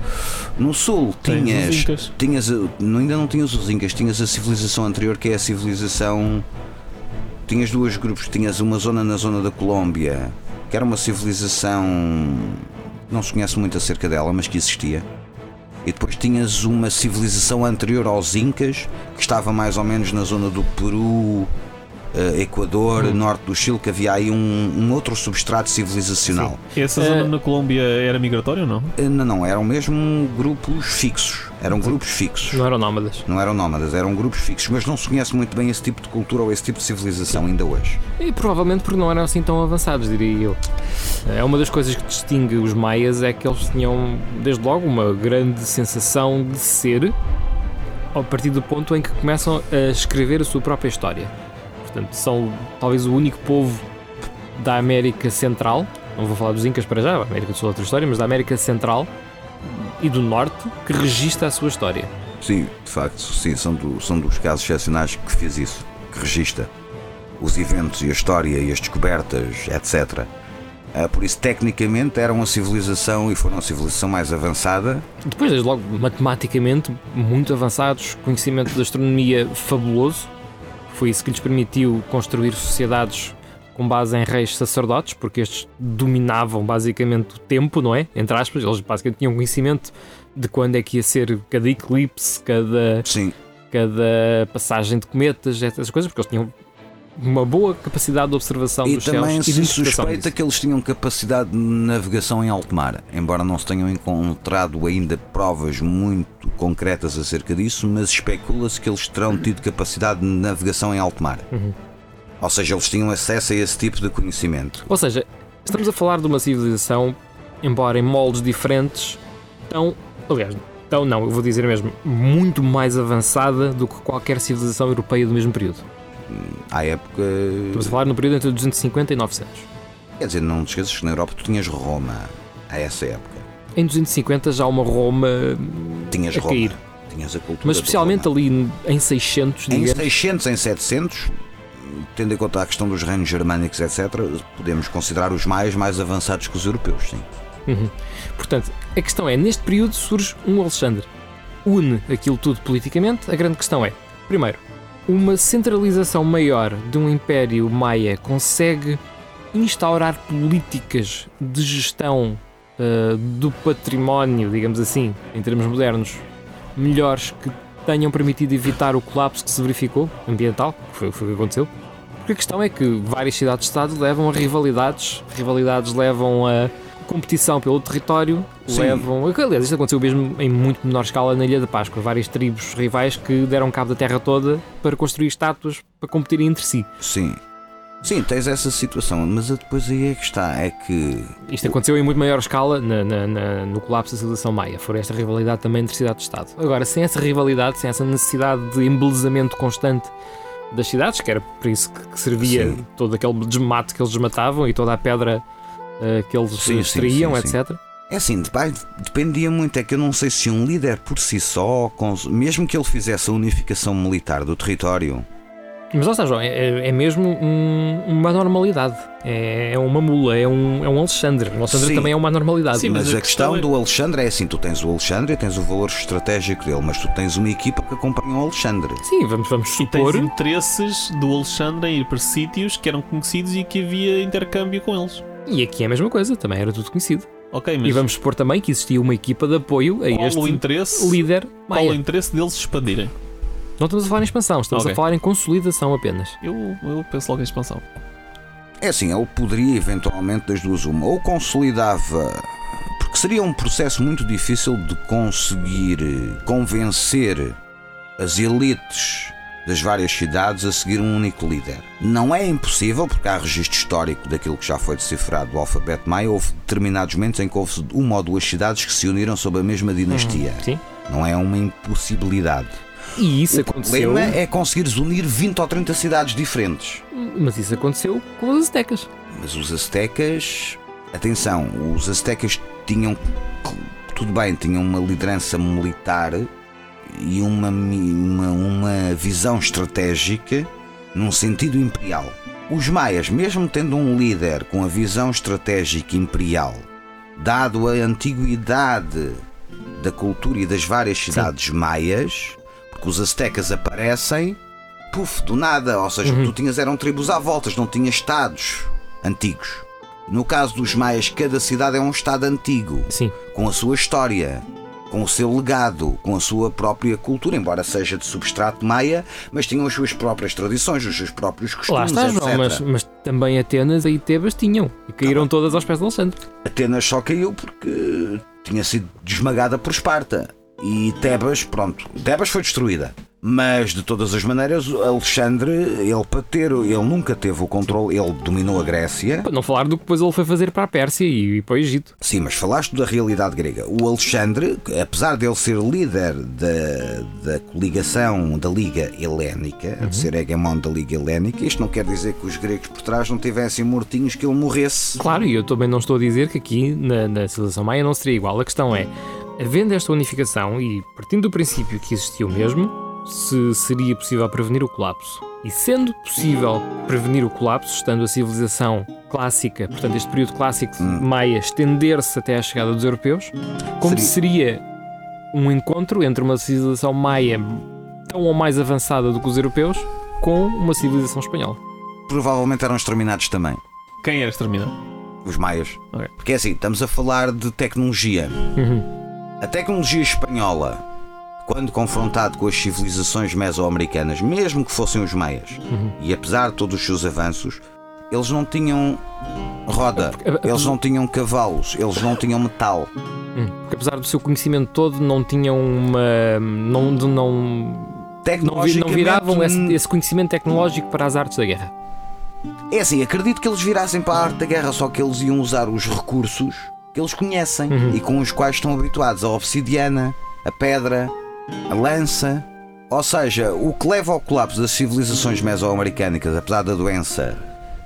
Speaker 2: no sul tinhas, tinhas ainda não tinhas os incas, tinhas a civilização anterior que é a civilização. Tinhas dois grupos, tinhas uma zona na zona da Colômbia, que era uma civilização não se conhece muito acerca dela, mas que existia. E depois tinhas uma civilização anterior aos Incas, que estava mais ou menos na zona do Peru, eh, Equador,
Speaker 1: Hum.
Speaker 2: norte do Chile, que havia aí um, um outro substrato civilizacional.
Speaker 3: Essa
Speaker 1: Eh,
Speaker 3: zona na Colômbia era migratória ou não?
Speaker 2: Eh, Não, não, eram mesmo grupos fixos. Eram grupos fixos.
Speaker 1: Não eram nómadas.
Speaker 2: Não eram nómadas, eram grupos fixos, mas não se conhece muito bem esse tipo de cultura ou esse tipo de civilização ainda hoje.
Speaker 1: E provavelmente porque não eram assim tão avançados, diria eu. É uma das coisas que distingue os maias é que eles tinham, desde logo, uma grande sensação de ser a partir do ponto em que começam a escrever a sua própria história. Portanto, são talvez o único povo da América Central, não vou falar dos Incas para já, a América do Sul é outra história, mas da América Central, e do Norte que registra a sua história.
Speaker 2: Sim, de facto, sim, são, do- são dos casos excepcionais que fez isso, que registra os eventos e a história e as descobertas, etc. Ah, por isso, tecnicamente, eram a civilização e foram a civilização mais avançada.
Speaker 1: Depois, desde logo, matematicamente, muito avançados, conhecimento de astronomia fabuloso. Foi isso que lhes permitiu construir sociedades com base em reis sacerdotes, porque estes dominavam basicamente o tempo, não é? Entre aspas, eles basicamente tinham conhecimento de quando é que ia ser cada eclipse, cada,
Speaker 2: Sim,
Speaker 1: cada passagem de cometas, essas coisas, porque eles tinham uma boa capacidade de observação
Speaker 2: e
Speaker 1: dos
Speaker 2: também
Speaker 1: céus
Speaker 2: se
Speaker 1: e de interpretação
Speaker 2: suspeita
Speaker 1: disso.
Speaker 2: que eles tinham capacidade de navegação em alto mar, embora não se tenham encontrado ainda provas muito concretas acerca disso, mas especula-se que eles terão tido capacidade de navegação em alto mar.
Speaker 1: Uhum.
Speaker 2: Ou seja, eles tinham acesso a esse tipo de conhecimento.
Speaker 1: Ou seja, estamos a falar de uma civilização, embora em moldes diferentes, tão, aliás, tão não, eu vou dizer mesmo, muito mais avançada do que qualquer civilização europeia do mesmo período.
Speaker 2: À época.
Speaker 1: Estamos a falar no período entre 250 e 900.
Speaker 2: Quer dizer, não te esqueças que na Europa tu tinhas Roma a essa época.
Speaker 1: Em 250 já uma Roma
Speaker 2: Tinhas
Speaker 1: a
Speaker 2: Roma.
Speaker 1: cair,
Speaker 2: Tinhas a cultura.
Speaker 1: mas especialmente ali em 600,
Speaker 2: Em
Speaker 1: digamos.
Speaker 2: 600, em 700, tendo em conta a questão dos reinos germânicos, etc., podemos considerar os maias mais avançados que os europeus, sim.
Speaker 1: Uhum. Portanto, a questão é, neste período surge um Alexandre. Une aquilo tudo politicamente. A grande questão é, primeiro, uma centralização maior de um império maia consegue instaurar políticas de gestão uh, do património, digamos assim, em termos modernos, melhores que tenham permitido evitar o colapso que se verificou, ambiental, que foi, foi o que aconteceu. Porque a questão é que várias cidades-estado levam a rivalidades, rivalidades levam a competição pelo território,
Speaker 2: Sim.
Speaker 1: levam. Aliás, isto aconteceu mesmo em muito menor escala na Ilha da Páscoa. Várias tribos rivais que deram cabo da terra toda para construir estátuas para competirem entre si.
Speaker 2: Sim. Sim, tens essa situação, mas depois aí é que está, é que
Speaker 1: Isto aconteceu em muito maior escala na- na- na- no colapso da civilização maia. Foi esta rivalidade também entre cidade-estado. Agora, sem essa rivalidade, sem essa necessidade de embelezamento constante das cidades, que era por isso que, servia
Speaker 2: Sim.
Speaker 1: todo aquele desmate que eles desmatavam e toda a pedra eh, que eles
Speaker 2: Sim,
Speaker 1: extraíam,
Speaker 2: sim,
Speaker 1: etc.
Speaker 2: É assim, dep- dependia muito, é que eu não sei se um líder por si só, mesmo que ele fizesse a unificação militar do território,
Speaker 1: Mas lá está, João, é, é- mesmo um- uma normalidade. É, é uma mula, é um, é um Alexandre. O Alexandre
Speaker 2: Sim.
Speaker 1: também é uma normalidade.
Speaker 3: Sim,
Speaker 2: mas,
Speaker 3: mas
Speaker 2: a
Speaker 3: a
Speaker 2: questão,
Speaker 3: questão é-
Speaker 2: do Alexandre é assim, tu tens o Alexandre e tens o valor estratégico dele, mas tu tens uma equipa que acompanha o Alexandre.
Speaker 1: Sim, vamos, vamos
Speaker 3: E tens
Speaker 1: supor.
Speaker 3: interesses do Alexandre em ir para sítios que eram conhecidos e que havia intercâmbio com eles.
Speaker 1: E aqui é a mesma coisa, também era tudo conhecido.
Speaker 3: Ok, mas
Speaker 1: E vamos supor também que existia uma equipa de apoio a
Speaker 3: qual
Speaker 1: este
Speaker 3: o interesse?
Speaker 1: líder
Speaker 3: Qual
Speaker 1: maia.
Speaker 3: o interesse deles se expandirem?
Speaker 1: Não estamos a falar em expansão, estamos
Speaker 3: Ok.
Speaker 1: a falar em consolidação apenas.
Speaker 3: Eu, eu penso logo em expansão.
Speaker 2: É assim, ele poderia eventualmente das duas uma, ou consolidava, porque seria um processo muito difícil de conseguir eh, convencer as elites das várias cidades a seguir um único líder. Não é impossível, porque há registro histórico daquilo que já foi decifrado do alfabeto maia, houve determinados momentos em que houve uma ou duas cidades que se uniram sob a mesma dinastia.
Speaker 1: Sim.
Speaker 2: Não é uma impossibilidade.
Speaker 1: E isso
Speaker 2: o
Speaker 1: aconteceu.
Speaker 2: problema é conseguires unir 20 ou 30 cidades diferentes.
Speaker 1: Mas isso aconteceu com os aztecas.
Speaker 2: Mas os aztecas, atenção, os aztecas tinham, tudo bem, tinham uma liderança militar e uma, uma, uma visão estratégica num sentido imperial. Os maias, mesmo tendo um líder com a visão estratégica imperial, dado a antiguidade da cultura e das várias cidades maias, porque os aztecas aparecem, puf, do nada, ou seja,
Speaker 1: Uhum.
Speaker 2: tu tinhas eram tribos à voltas, não tinhas estados antigos. No caso dos maias, cada cidade é um estado antigo,
Speaker 1: Sim.
Speaker 2: com a sua história, com o seu legado, com a sua própria cultura, embora seja de substrato maia, mas tinham as suas próprias tradições, os seus próprios
Speaker 1: Lá
Speaker 2: costumes,
Speaker 1: está,
Speaker 2: etc.
Speaker 1: João, mas, mas também Atenas e Tebas tinham. E caíram todas aos pés de Alexandre.
Speaker 2: Atenas só caiu porque tinha sido desmagada por Esparta. E Tebas, pronto, Tebas foi destruída. Mas de todas as maneiras, Alexandre, ele para ter, ele nunca teve o controle, ele dominou a Grécia.
Speaker 1: Para não falar do que depois ele foi fazer para a Pérsia e, e para o Egito.
Speaker 2: Sim, mas falaste da realidade grega. O Alexandre, apesar de ele ser líder da, da coligação da Liga Helénica, de ser hegemon da Liga Helénica, isto não quer dizer que os gregos por trás não tivessem mortinhos que ele morresse.
Speaker 1: Claro, e eu também não estou a dizer que aqui na, na civilização maia não seria igual. A questão é, havendo esta unificação e partindo do princípio que existia o mesmo, se seria possível prevenir o colapso. E sendo possível prevenir o colapso, estando a civilização clássica, portanto, este período clássico
Speaker 2: Hum.
Speaker 1: maia, estender-se até à chegada dos europeus, como seria um encontro entre uma civilização maia tão ou mais avançada do que os europeus com uma civilização espanhola.
Speaker 2: Provavelmente eram exterminados também,
Speaker 3: Quem era exterminado?
Speaker 2: os maias.
Speaker 3: Ok.
Speaker 2: Porque é assim, estamos a falar de tecnologia.
Speaker 1: Uhum.
Speaker 2: A tecnologia espanhola, quando confrontado com as civilizações mesoamericanas, mesmo que fossem os maias,
Speaker 1: Uhum.
Speaker 2: e apesar de todos os seus avanços, eles não tinham roda,
Speaker 1: Porque-
Speaker 2: eles não tinham cavalos, eles não tinham metal.
Speaker 1: Hum, Porque apesar do seu conhecimento todo, não tinham uma. não, não, não, vi-
Speaker 2: Tecnologicamente,
Speaker 1: não viravam esse, esse conhecimento tecnológico para as artes da guerra.
Speaker 2: É assim, acredito que eles virassem para a arte da guerra, só que eles iam usar os recursos eles conhecem
Speaker 1: Uhum.
Speaker 2: e com os quais estão habituados: a obsidiana, a pedra, a lança. Ou seja, o que leva ao colapso das civilizações mesoamericanas, apesar da doença,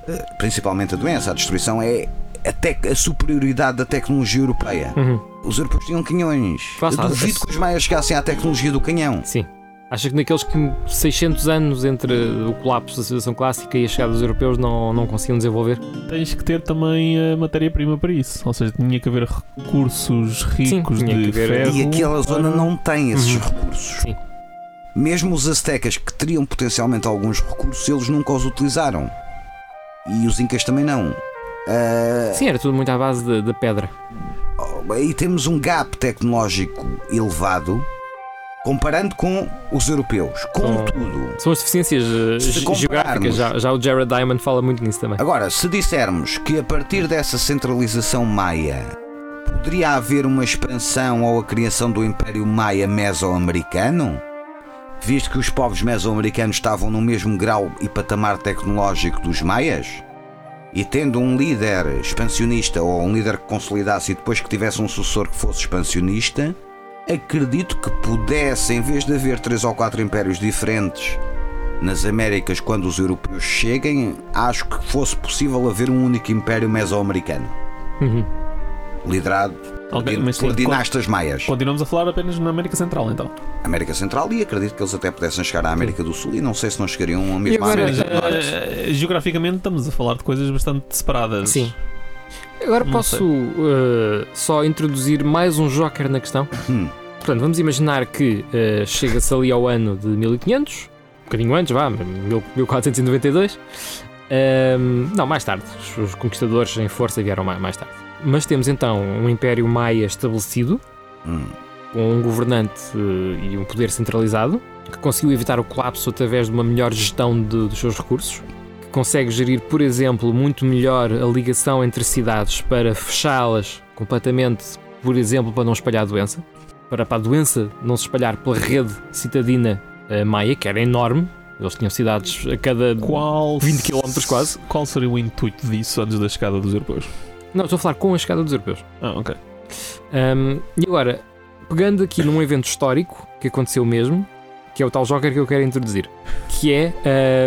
Speaker 2: eh, principalmente a doença, a destruição, é a, a superioridade da tecnologia europeia.
Speaker 1: Uhum.
Speaker 2: Os europeus tinham canhões.
Speaker 1: Lá
Speaker 2: Eu duvido que os maias chegassem à tecnologia do canhão.
Speaker 1: Sim. Acha que naqueles que 600 anos entre o colapso da civilização clássica e a chegada dos europeus não, não conseguiam desenvolver?
Speaker 3: Tens que ter também a matéria-prima para isso. Ou seja, tinha que haver recursos ricos
Speaker 1: tinha
Speaker 3: de
Speaker 1: que haver-
Speaker 3: ferro.
Speaker 2: E aquela zona
Speaker 3: para-
Speaker 2: não tem esses
Speaker 1: Uhum.
Speaker 2: recursos.
Speaker 1: Sim.
Speaker 2: Mesmo os aztecas, que teriam potencialmente alguns recursos, eles nunca os utilizaram. E os incas também não. Ah,
Speaker 1: Sim, era tudo muito à base de- da pedra.
Speaker 2: aí temos um gap tecnológico elevado comparando com os europeus. Contudo,
Speaker 1: São as deficiências eh, geográficas. Já, já o Jared Diamond fala muito nisso também.
Speaker 2: agora, se dissermos que a partir dessa centralização maia poderia haver uma expansão ou a criação do Império Maia Mesoamericano, visto que os povos mesoamericanos estavam no mesmo grau e patamar tecnológico dos maias, e tendo um líder expansionista ou um líder que consolidasse e depois que tivesse um sucessor que fosse expansionista, acredito que pudesse, em vez de haver três ou quatro impérios diferentes nas Américas quando os europeus cheguem, acho que fosse possível haver um único império mesoamericano,
Speaker 1: Uhum.
Speaker 2: liderado
Speaker 3: Ok,
Speaker 2: por,
Speaker 3: sim,
Speaker 2: dinastas maias.
Speaker 3: Continuamos a falar apenas na América Central, então.
Speaker 2: América Central e acredito que eles até pudessem chegar à América do Sul e não sei se não chegariam a mesmo à
Speaker 1: agora,
Speaker 2: América do Norte.
Speaker 3: Eh, geograficamente estamos a falar de coisas bastante separadas.
Speaker 1: Sim. Agora
Speaker 3: Não
Speaker 1: posso eh, só introduzir mais um joker na questão?
Speaker 2: Hum.
Speaker 1: Portanto, vamos imaginar que eh, chega-se ali ao ano de 1500, um bocadinho antes, vá, mil- 1492. Ehm, não, mais tarde. Os, conquistadores em força vieram mais, mais tarde. Mas temos então um Império Maia estabelecido,
Speaker 2: Hum.
Speaker 1: com um governante eh, e um poder centralizado, que conseguiu evitar o colapso através de uma melhor gestão de- dos seus recursos, consegue gerir, por exemplo, muito melhor a ligação entre cidades para fechá-las completamente, por exemplo, para não espalhar a doença, para, para a doença não se espalhar pela rede citadina eh, maia, que era enorme. Eles tinham cidades a cada.
Speaker 3: Qual
Speaker 1: 20 quilómetros quase.
Speaker 3: Qual seria o intuito disso antes da chegada dos europeus?
Speaker 1: Não, estou a falar com a chegada dos europeus.
Speaker 3: Ah, ok.
Speaker 1: Um, e agora, pegando aqui num evento histórico que aconteceu mesmo, que é o tal Joker que eu quero introduzir, que é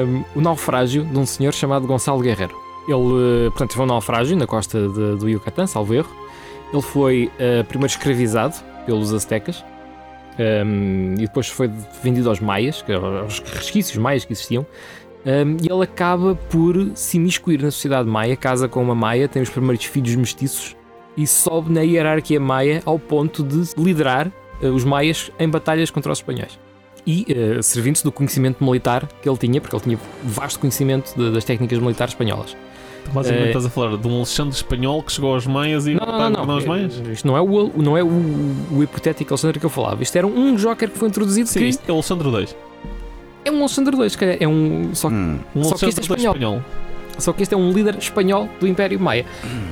Speaker 1: um, o naufrágio de um senhor chamado Gonçalo Guerreiro. Ele, eh, portanto, teve um naufrágio na costa de- do Yucatán, salvo erro. Ele foi eh, primeiro escravizado pelos aztecas um, e depois foi vendido aos maias, que eram aos resquícios maias que existiam. Um, e ele acaba por se imiscuir na sociedade maia, casa com uma maia, tem os primeiros filhos mestiços e sobe na hierarquia maia ao ponto de liderar eh, os maias em batalhas contra os espanhóis. E eh, servindo-se do conhecimento militar que ele tinha, porque ele tinha vasto conhecimento de- das técnicas militares espanholas.
Speaker 3: Basicamente
Speaker 1: Eh,
Speaker 3: estás a falar de um Alexandre espanhol que chegou aos Maias e
Speaker 1: Não, não, não. não.
Speaker 3: aos Maias?
Speaker 1: Eh, Isto não é, o, não é o, o hipotético Alexandre que eu falava. Isto era um Joker que foi introduzido
Speaker 3: Sim,
Speaker 1: que
Speaker 3: isto é o Alexandre II.
Speaker 1: é um Alexandre II, calhar. É um, só,
Speaker 2: Hum.
Speaker 3: Um
Speaker 1: Só que
Speaker 3: Alexandre
Speaker 1: isto é espanhol.
Speaker 3: espanhol.
Speaker 1: só que este é um líder espanhol do Império Maia.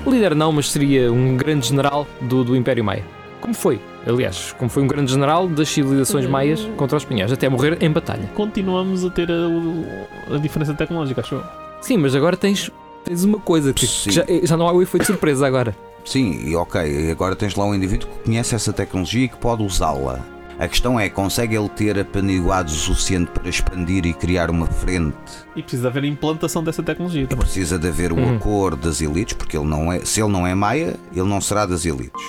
Speaker 1: Líder não, mas seria um grande general do, do Império Maia. Como foi? Aliás, como foi um grande general das civilizações maias contra os espanhóis, até morrer em batalha.
Speaker 3: Continuamos a ter a, a diferença tecnológica, acho eu.
Speaker 1: Sim, mas agora tens, tens uma coisa que, que já, já não há o efeito de surpresa agora.
Speaker 2: Sim, e ok, agora tens lá um indivíduo que conhece essa tecnologia e que pode usá-la. A questão é, consegue ele ter apaniguado o suficiente para expandir e criar uma frente?
Speaker 3: E precisa haver a implantação dessa tecnologia também.
Speaker 2: Precisa de haver o
Speaker 1: Uhum.
Speaker 2: acordo das elites, porque ele não é, se ele não é maia, ele não será das elites.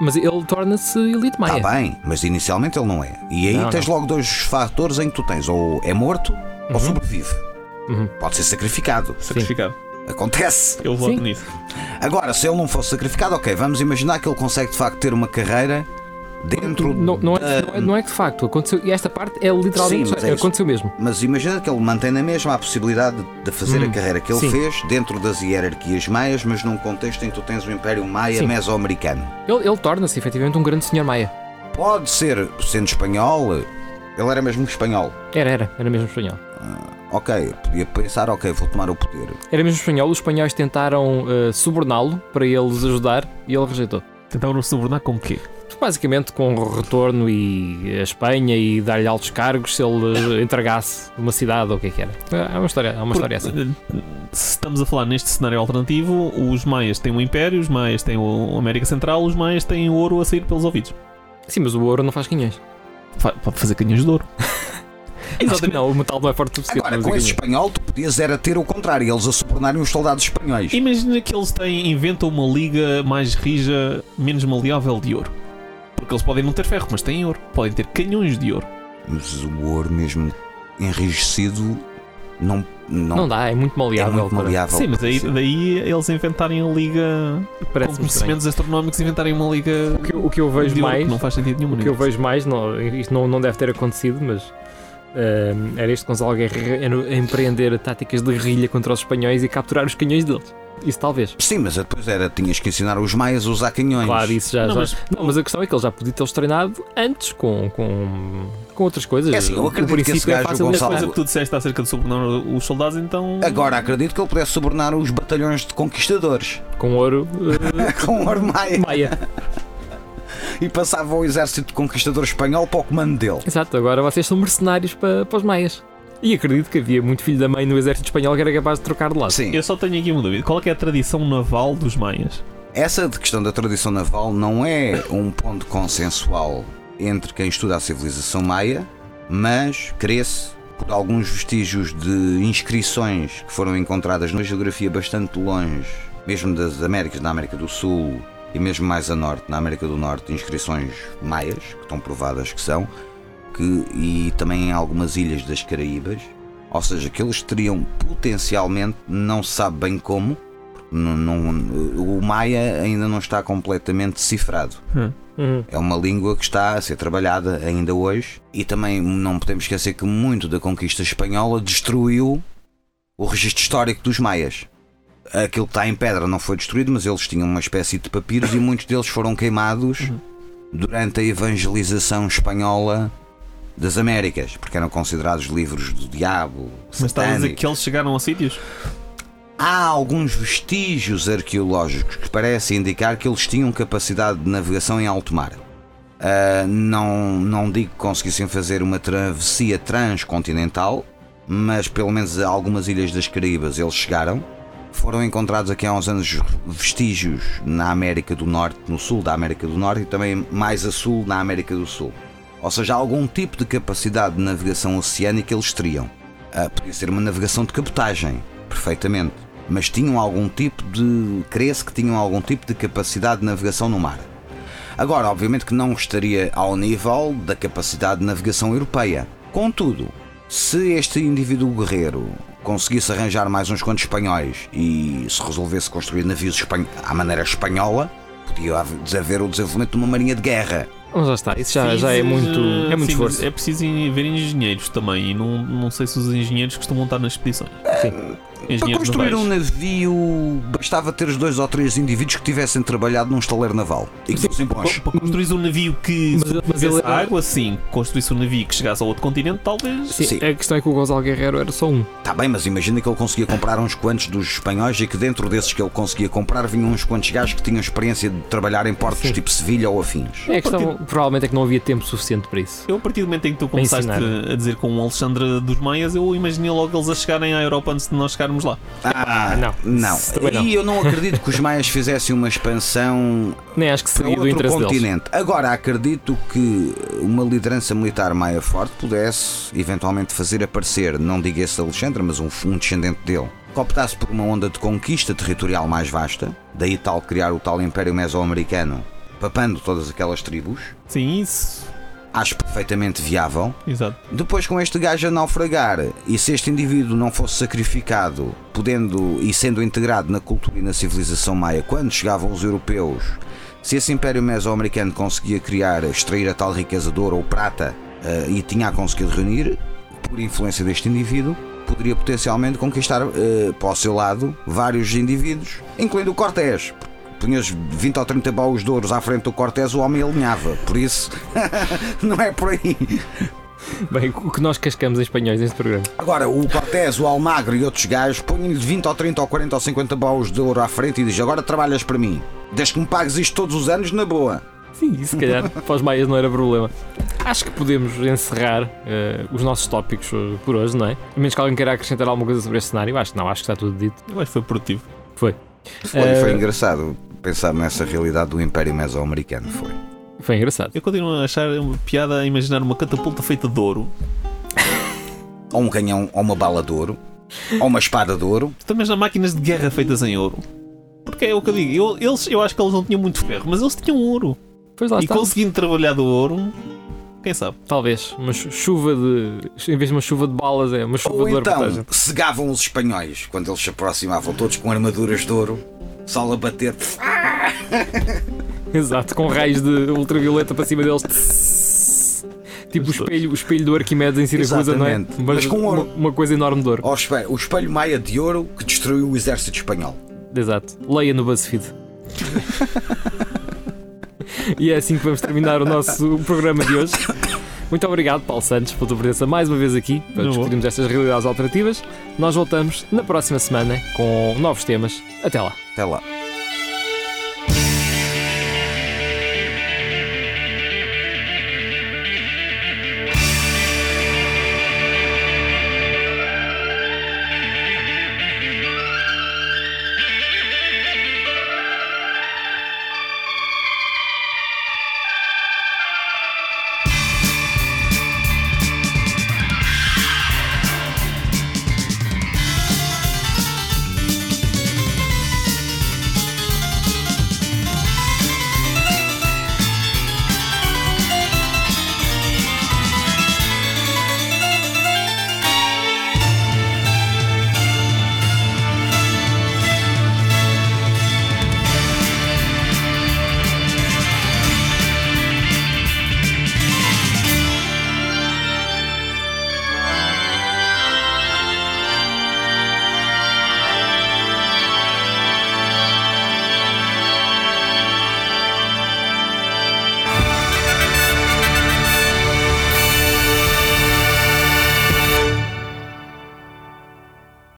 Speaker 1: Mas ele torna-se elite maia.
Speaker 2: Está bem, mas inicialmente ele não é. E aí
Speaker 1: Não,
Speaker 2: tens
Speaker 1: não.
Speaker 2: logo dois fatores em que tu tens ou é morto ou sobrevive.
Speaker 1: Uhum.
Speaker 2: Pode ser sacrificado.
Speaker 3: Sacrificado.
Speaker 2: Acontece.
Speaker 3: Eu voto
Speaker 1: Sim.
Speaker 3: nisso.
Speaker 2: Agora, se ele não fosse sacrificado, ok, vamos imaginar que ele consegue de facto ter uma carreira dentro
Speaker 1: Não, não, é,
Speaker 2: da-
Speaker 1: não, é, não é que de facto aconteceu. E esta parte é literalmente.
Speaker 2: Sim, é
Speaker 1: aconteceu mesmo.
Speaker 2: Mas imagina que ele mantém na mesma a possibilidade de fazer a carreira que ele
Speaker 1: Sim.
Speaker 2: fez dentro das hierarquias maias, mas num contexto em que tu tens o Império Maia
Speaker 1: Sim.
Speaker 2: mesoamericano.
Speaker 1: Ele, ele torna-se efetivamente um grande senhor maia.
Speaker 2: Pode ser, sendo espanhol, ele era mesmo espanhol.
Speaker 1: Era, era. Era mesmo espanhol.
Speaker 2: Ok, podia pensar, ok, vou tomar o poder.
Speaker 1: Era mesmo espanhol. Os espanhóis tentaram eh, suborná-lo para eles ajudar e ele rejeitou.
Speaker 3: Tentaram subornar com o quê?
Speaker 1: Basicamente com o retorno e a Espanha e dar-lhe altos cargos se ele entregasse uma cidade ou o que é que era. É uma história, é uma história assim.
Speaker 3: Se estamos a falar neste cenário alternativo, os maias têm o Império, os maias têm o América Central, os maias têm o ouro a sair pelos ouvidos.
Speaker 1: Sim, mas o ouro não faz canhões.
Speaker 3: Fa- Pode fazer canhões de ouro. *laughs*
Speaker 1: Que não, o metal não é forte o suficiente.
Speaker 2: Agora,
Speaker 1: para
Speaker 2: com esse espanhol, tu podias era ter o contrário, eles a subornarem os soldados espanhóis.
Speaker 3: Imagina que eles têm, inventam uma liga mais rija, menos maleável de ouro. Porque eles podem não ter ferro, mas têm ouro. Podem ter canhões de ouro.
Speaker 2: Mas o ouro mesmo enrijecido não, não,
Speaker 1: Não dá, é muito
Speaker 2: é
Speaker 1: maleável.
Speaker 2: muito
Speaker 1: para-
Speaker 2: maleável.
Speaker 3: Sim, mas aí,
Speaker 2: Sim.
Speaker 3: daí eles inventarem a liga com
Speaker 1: Parece-me estranho.
Speaker 3: conhecimentos astronómicos, inventarem uma liga
Speaker 1: O que, eu- o que eu vejo mais.
Speaker 3: não faz sentido nenhum.
Speaker 1: O que eu vejo mais, não, isto não, não deve ter acontecido, mas eh, era este Gonçalo Guerra a empreender táticas de guerrilha contra os espanhóis e capturar os canhões deles. Isso talvez.
Speaker 2: Sim, mas depois era, tinhas que ensinar os maias a usar canhões.
Speaker 1: Claro, isso já.
Speaker 3: Não,
Speaker 1: já-
Speaker 3: mas-
Speaker 1: Não, mas a questão é que ele já podia tê-los treinado antes com, com, com outras coisas.
Speaker 2: É assim, eu acredito que esse
Speaker 1: é
Speaker 2: gajo,
Speaker 1: fácil de
Speaker 3: A
Speaker 2: Gonçalo-
Speaker 3: coisa que tu disseste acerca de subornar os soldados, então.
Speaker 2: Agora acredito que ele pudesse subornar os batalhões de conquistadores
Speaker 1: Com ouro *laughs* eh,
Speaker 2: com ouro maia
Speaker 1: maia. *laughs*
Speaker 2: e passava o exército de conquistador espanhol para o comando dele.
Speaker 1: Exato, agora vocês são mercenários para, para os maias. E acredito que havia muito filho da mãe no exército espanhol que era capaz de trocar de lado.
Speaker 2: Sim,
Speaker 3: Eu só tenho aqui uma dúvida. Qual é, é a tradição naval dos maias?
Speaker 2: essa de questão da tradição naval não é um ponto consensual entre quem estuda a civilização maia, mas cresce por alguns vestígios de inscrições que foram encontradas numa geografia bastante longe, mesmo das Américas, na América do Sul e mesmo mais a norte, na América do Norte, inscrições maias, que estão provadas que são, que, e também em algumas ilhas das Caraíbas, ou seja, que eles teriam potencialmente, não se sabe bem como, não, não- o Maia ainda não está completamente decifrado.
Speaker 1: Uhum.
Speaker 2: É uma língua que está a ser trabalhada ainda hoje e também não podemos esquecer que muito da conquista espanhola destruiu o registro histórico dos maias. Aquilo que está em pedra não foi destruído, mas eles tinham uma espécie de papiros e muitos deles foram queimados durante a evangelização espanhola das Américas, porque eram considerados livros do diabo.
Speaker 3: Mas estás a dizer que eles chegaram a sítios?
Speaker 2: Há alguns vestígios arqueológicos que parecem indicar que eles tinham capacidade de navegação em alto mar. Ah, não, não digo que conseguissem fazer uma travessia transcontinental, mas pelo menos a algumas ilhas das Caraíbas eles chegaram. Foram encontrados aqui há uns anos vestígios na América do Norte, no sul da América do Norte e também mais a sul na América do Sul. Ou seja, algum tipo de capacidade de navegação oceânica eles teriam. Ah, podia ser uma navegação de cabotagem, perfeitamente. Mas tinham algum tipo de. Crê-se que tinham algum tipo de capacidade de navegação no mar. Agora, obviamente que não estaria ao nível da capacidade de navegação europeia. Contudo, se este indivíduo guerreiro conseguisse arranjar mais uns quantos espanhóis e se resolvesse construir navios espan- à maneira espanhola, podia haver o desenvolvimento de uma marinha de guerra.
Speaker 1: Mas já está, isso já, já é muito, é muito
Speaker 3: sim,
Speaker 1: esforço.
Speaker 3: É preciso ver engenheiros também. E não, não sei se os engenheiros costumam estar nas expedições.
Speaker 1: Sim.
Speaker 2: Para construir
Speaker 3: navais.
Speaker 2: um navio, bastava ter os dois ou três indivíduos que tivessem trabalhado num estaleiro naval e que fossem bons.
Speaker 3: Para construir um navio que
Speaker 1: Mas- ele-
Speaker 3: água, sim. Construísse um navio que chegasse a outro continente, talvez.
Speaker 1: Sim,
Speaker 2: Sim.
Speaker 1: A questão é que o Gonzalo Guerreiro era só um.
Speaker 2: Está bem, mas imagina que ele conseguia comprar uns quantos dos espanhóis e que dentro desses que ele conseguia comprar vinham uns quantos gajos que tinham experiência de trabalhar em portos
Speaker 1: Sim.
Speaker 2: tipo Sevilha ou afins.
Speaker 1: É, a questão provavelmente é que não havia tempo suficiente para isso.
Speaker 3: Eu, a partir do momento em que tu começaste a dizer com o Alexandre dos Maias, eu imaginei logo eles a chegarem à Europa antes de nós chegarmos lá.
Speaker 2: Ah,
Speaker 1: não.
Speaker 2: Não. E eu não acredito que os maias fizessem uma expansão
Speaker 1: Nem acho que
Speaker 2: para
Speaker 1: seria do
Speaker 2: outro
Speaker 1: interesse deles.
Speaker 2: continente. Agora acredito que uma liderança militar maia forte pudesse eventualmente fazer aparecer, não digo esse Alexandre, mas um, um descendente dele, que optasse por uma onda de conquista territorial mais vasta, daí tal criar o tal Império Mesoamericano papando todas aquelas tribos.
Speaker 3: Sim, isso.
Speaker 2: Acho perfeitamente viável.
Speaker 3: Exato.
Speaker 2: Depois, com este gajo a naufragar, e se este indivíduo não fosse sacrificado, podendo e sendo integrado na cultura e na civilização maia, quando chegavam os europeus, se esse Império Mesoamericano conseguia criar, extrair a tal riqueza de ouro ou prata eh, e tinha conseguido reunir, por influência deste indivíduo, poderia potencialmente conquistar eh, para o seu lado vários indivíduos, incluindo o Cortés. Punhas 20 ou 30 baús de ouros à frente do Cortés, o homem alinhava. Por isso, *laughs* não é por aí.
Speaker 1: Bem, o que nós cascamos em espanhóis neste programa.
Speaker 2: Agora, o Cortés, o Almagro e outros gajos põem-lhe 20 ou 30 ou 40 ou 50 baús de ouro à frente e dizem: Agora trabalhas para mim. Desde que me pagues isto todos os anos, na boa.
Speaker 1: Sim, se calhar *laughs* para os maias não era problema. Acho que podemos encerrar eh, os nossos tópicos eh, por hoje, não é? A menos que alguém queira acrescentar alguma coisa sobre este cenário. Acho que não, acho que está tudo dito.
Speaker 3: Eu acho que foi produtivo.
Speaker 1: Foi.
Speaker 2: Foi,
Speaker 1: Eh,
Speaker 2: foi engraçado pensar nessa realidade do Império Mesoamericano. Foi.
Speaker 1: Foi engraçado.
Speaker 3: Eu continuo a achar uma piada a imaginar uma catapulta feita de ouro.
Speaker 2: Ou um canhão, ou uma bala de ouro, ou uma espada de ouro.
Speaker 3: Também já máquinas de guerra feitas em ouro. Porque é o que eu digo. Eu, eles, eu acho que eles não tinham muito ferro, mas eles tinham ouro.
Speaker 1: Pois lá
Speaker 3: e
Speaker 1: está.
Speaker 3: conseguindo trabalhar do ouro, quem sabe?
Speaker 1: Talvez. Uma chu- chuva de. Em vez de uma chuva de balas, é uma chuva
Speaker 2: Ou
Speaker 1: de ouro.
Speaker 2: então cegavam os espanhóis quando eles se aproximavam, todos com armaduras de ouro, sol a bater. *laughs*
Speaker 1: Exato, com raios de ultravioleta para cima deles. Tipo o espelho, o espelho do Arquimedes em Siracusa, não é?
Speaker 2: Exatamente. Mas com
Speaker 1: uma,
Speaker 2: ouro.
Speaker 1: uma coisa enorme de ouro.
Speaker 2: Ao espelho, o espelho maia de ouro que destruiu o exército espanhol.
Speaker 1: Exato. Leia no BuzzFeed. *laughs* e é assim que vamos terminar o nosso programa de hoje. *coughs* Muito obrigado, Paulo Santos, pela tua presença mais uma vez aqui para
Speaker 3: Não vou.
Speaker 1: discutirmos estas realidades alternativas. Nós voltamos na próxima semana com novos temas. Até lá.
Speaker 2: Até lá.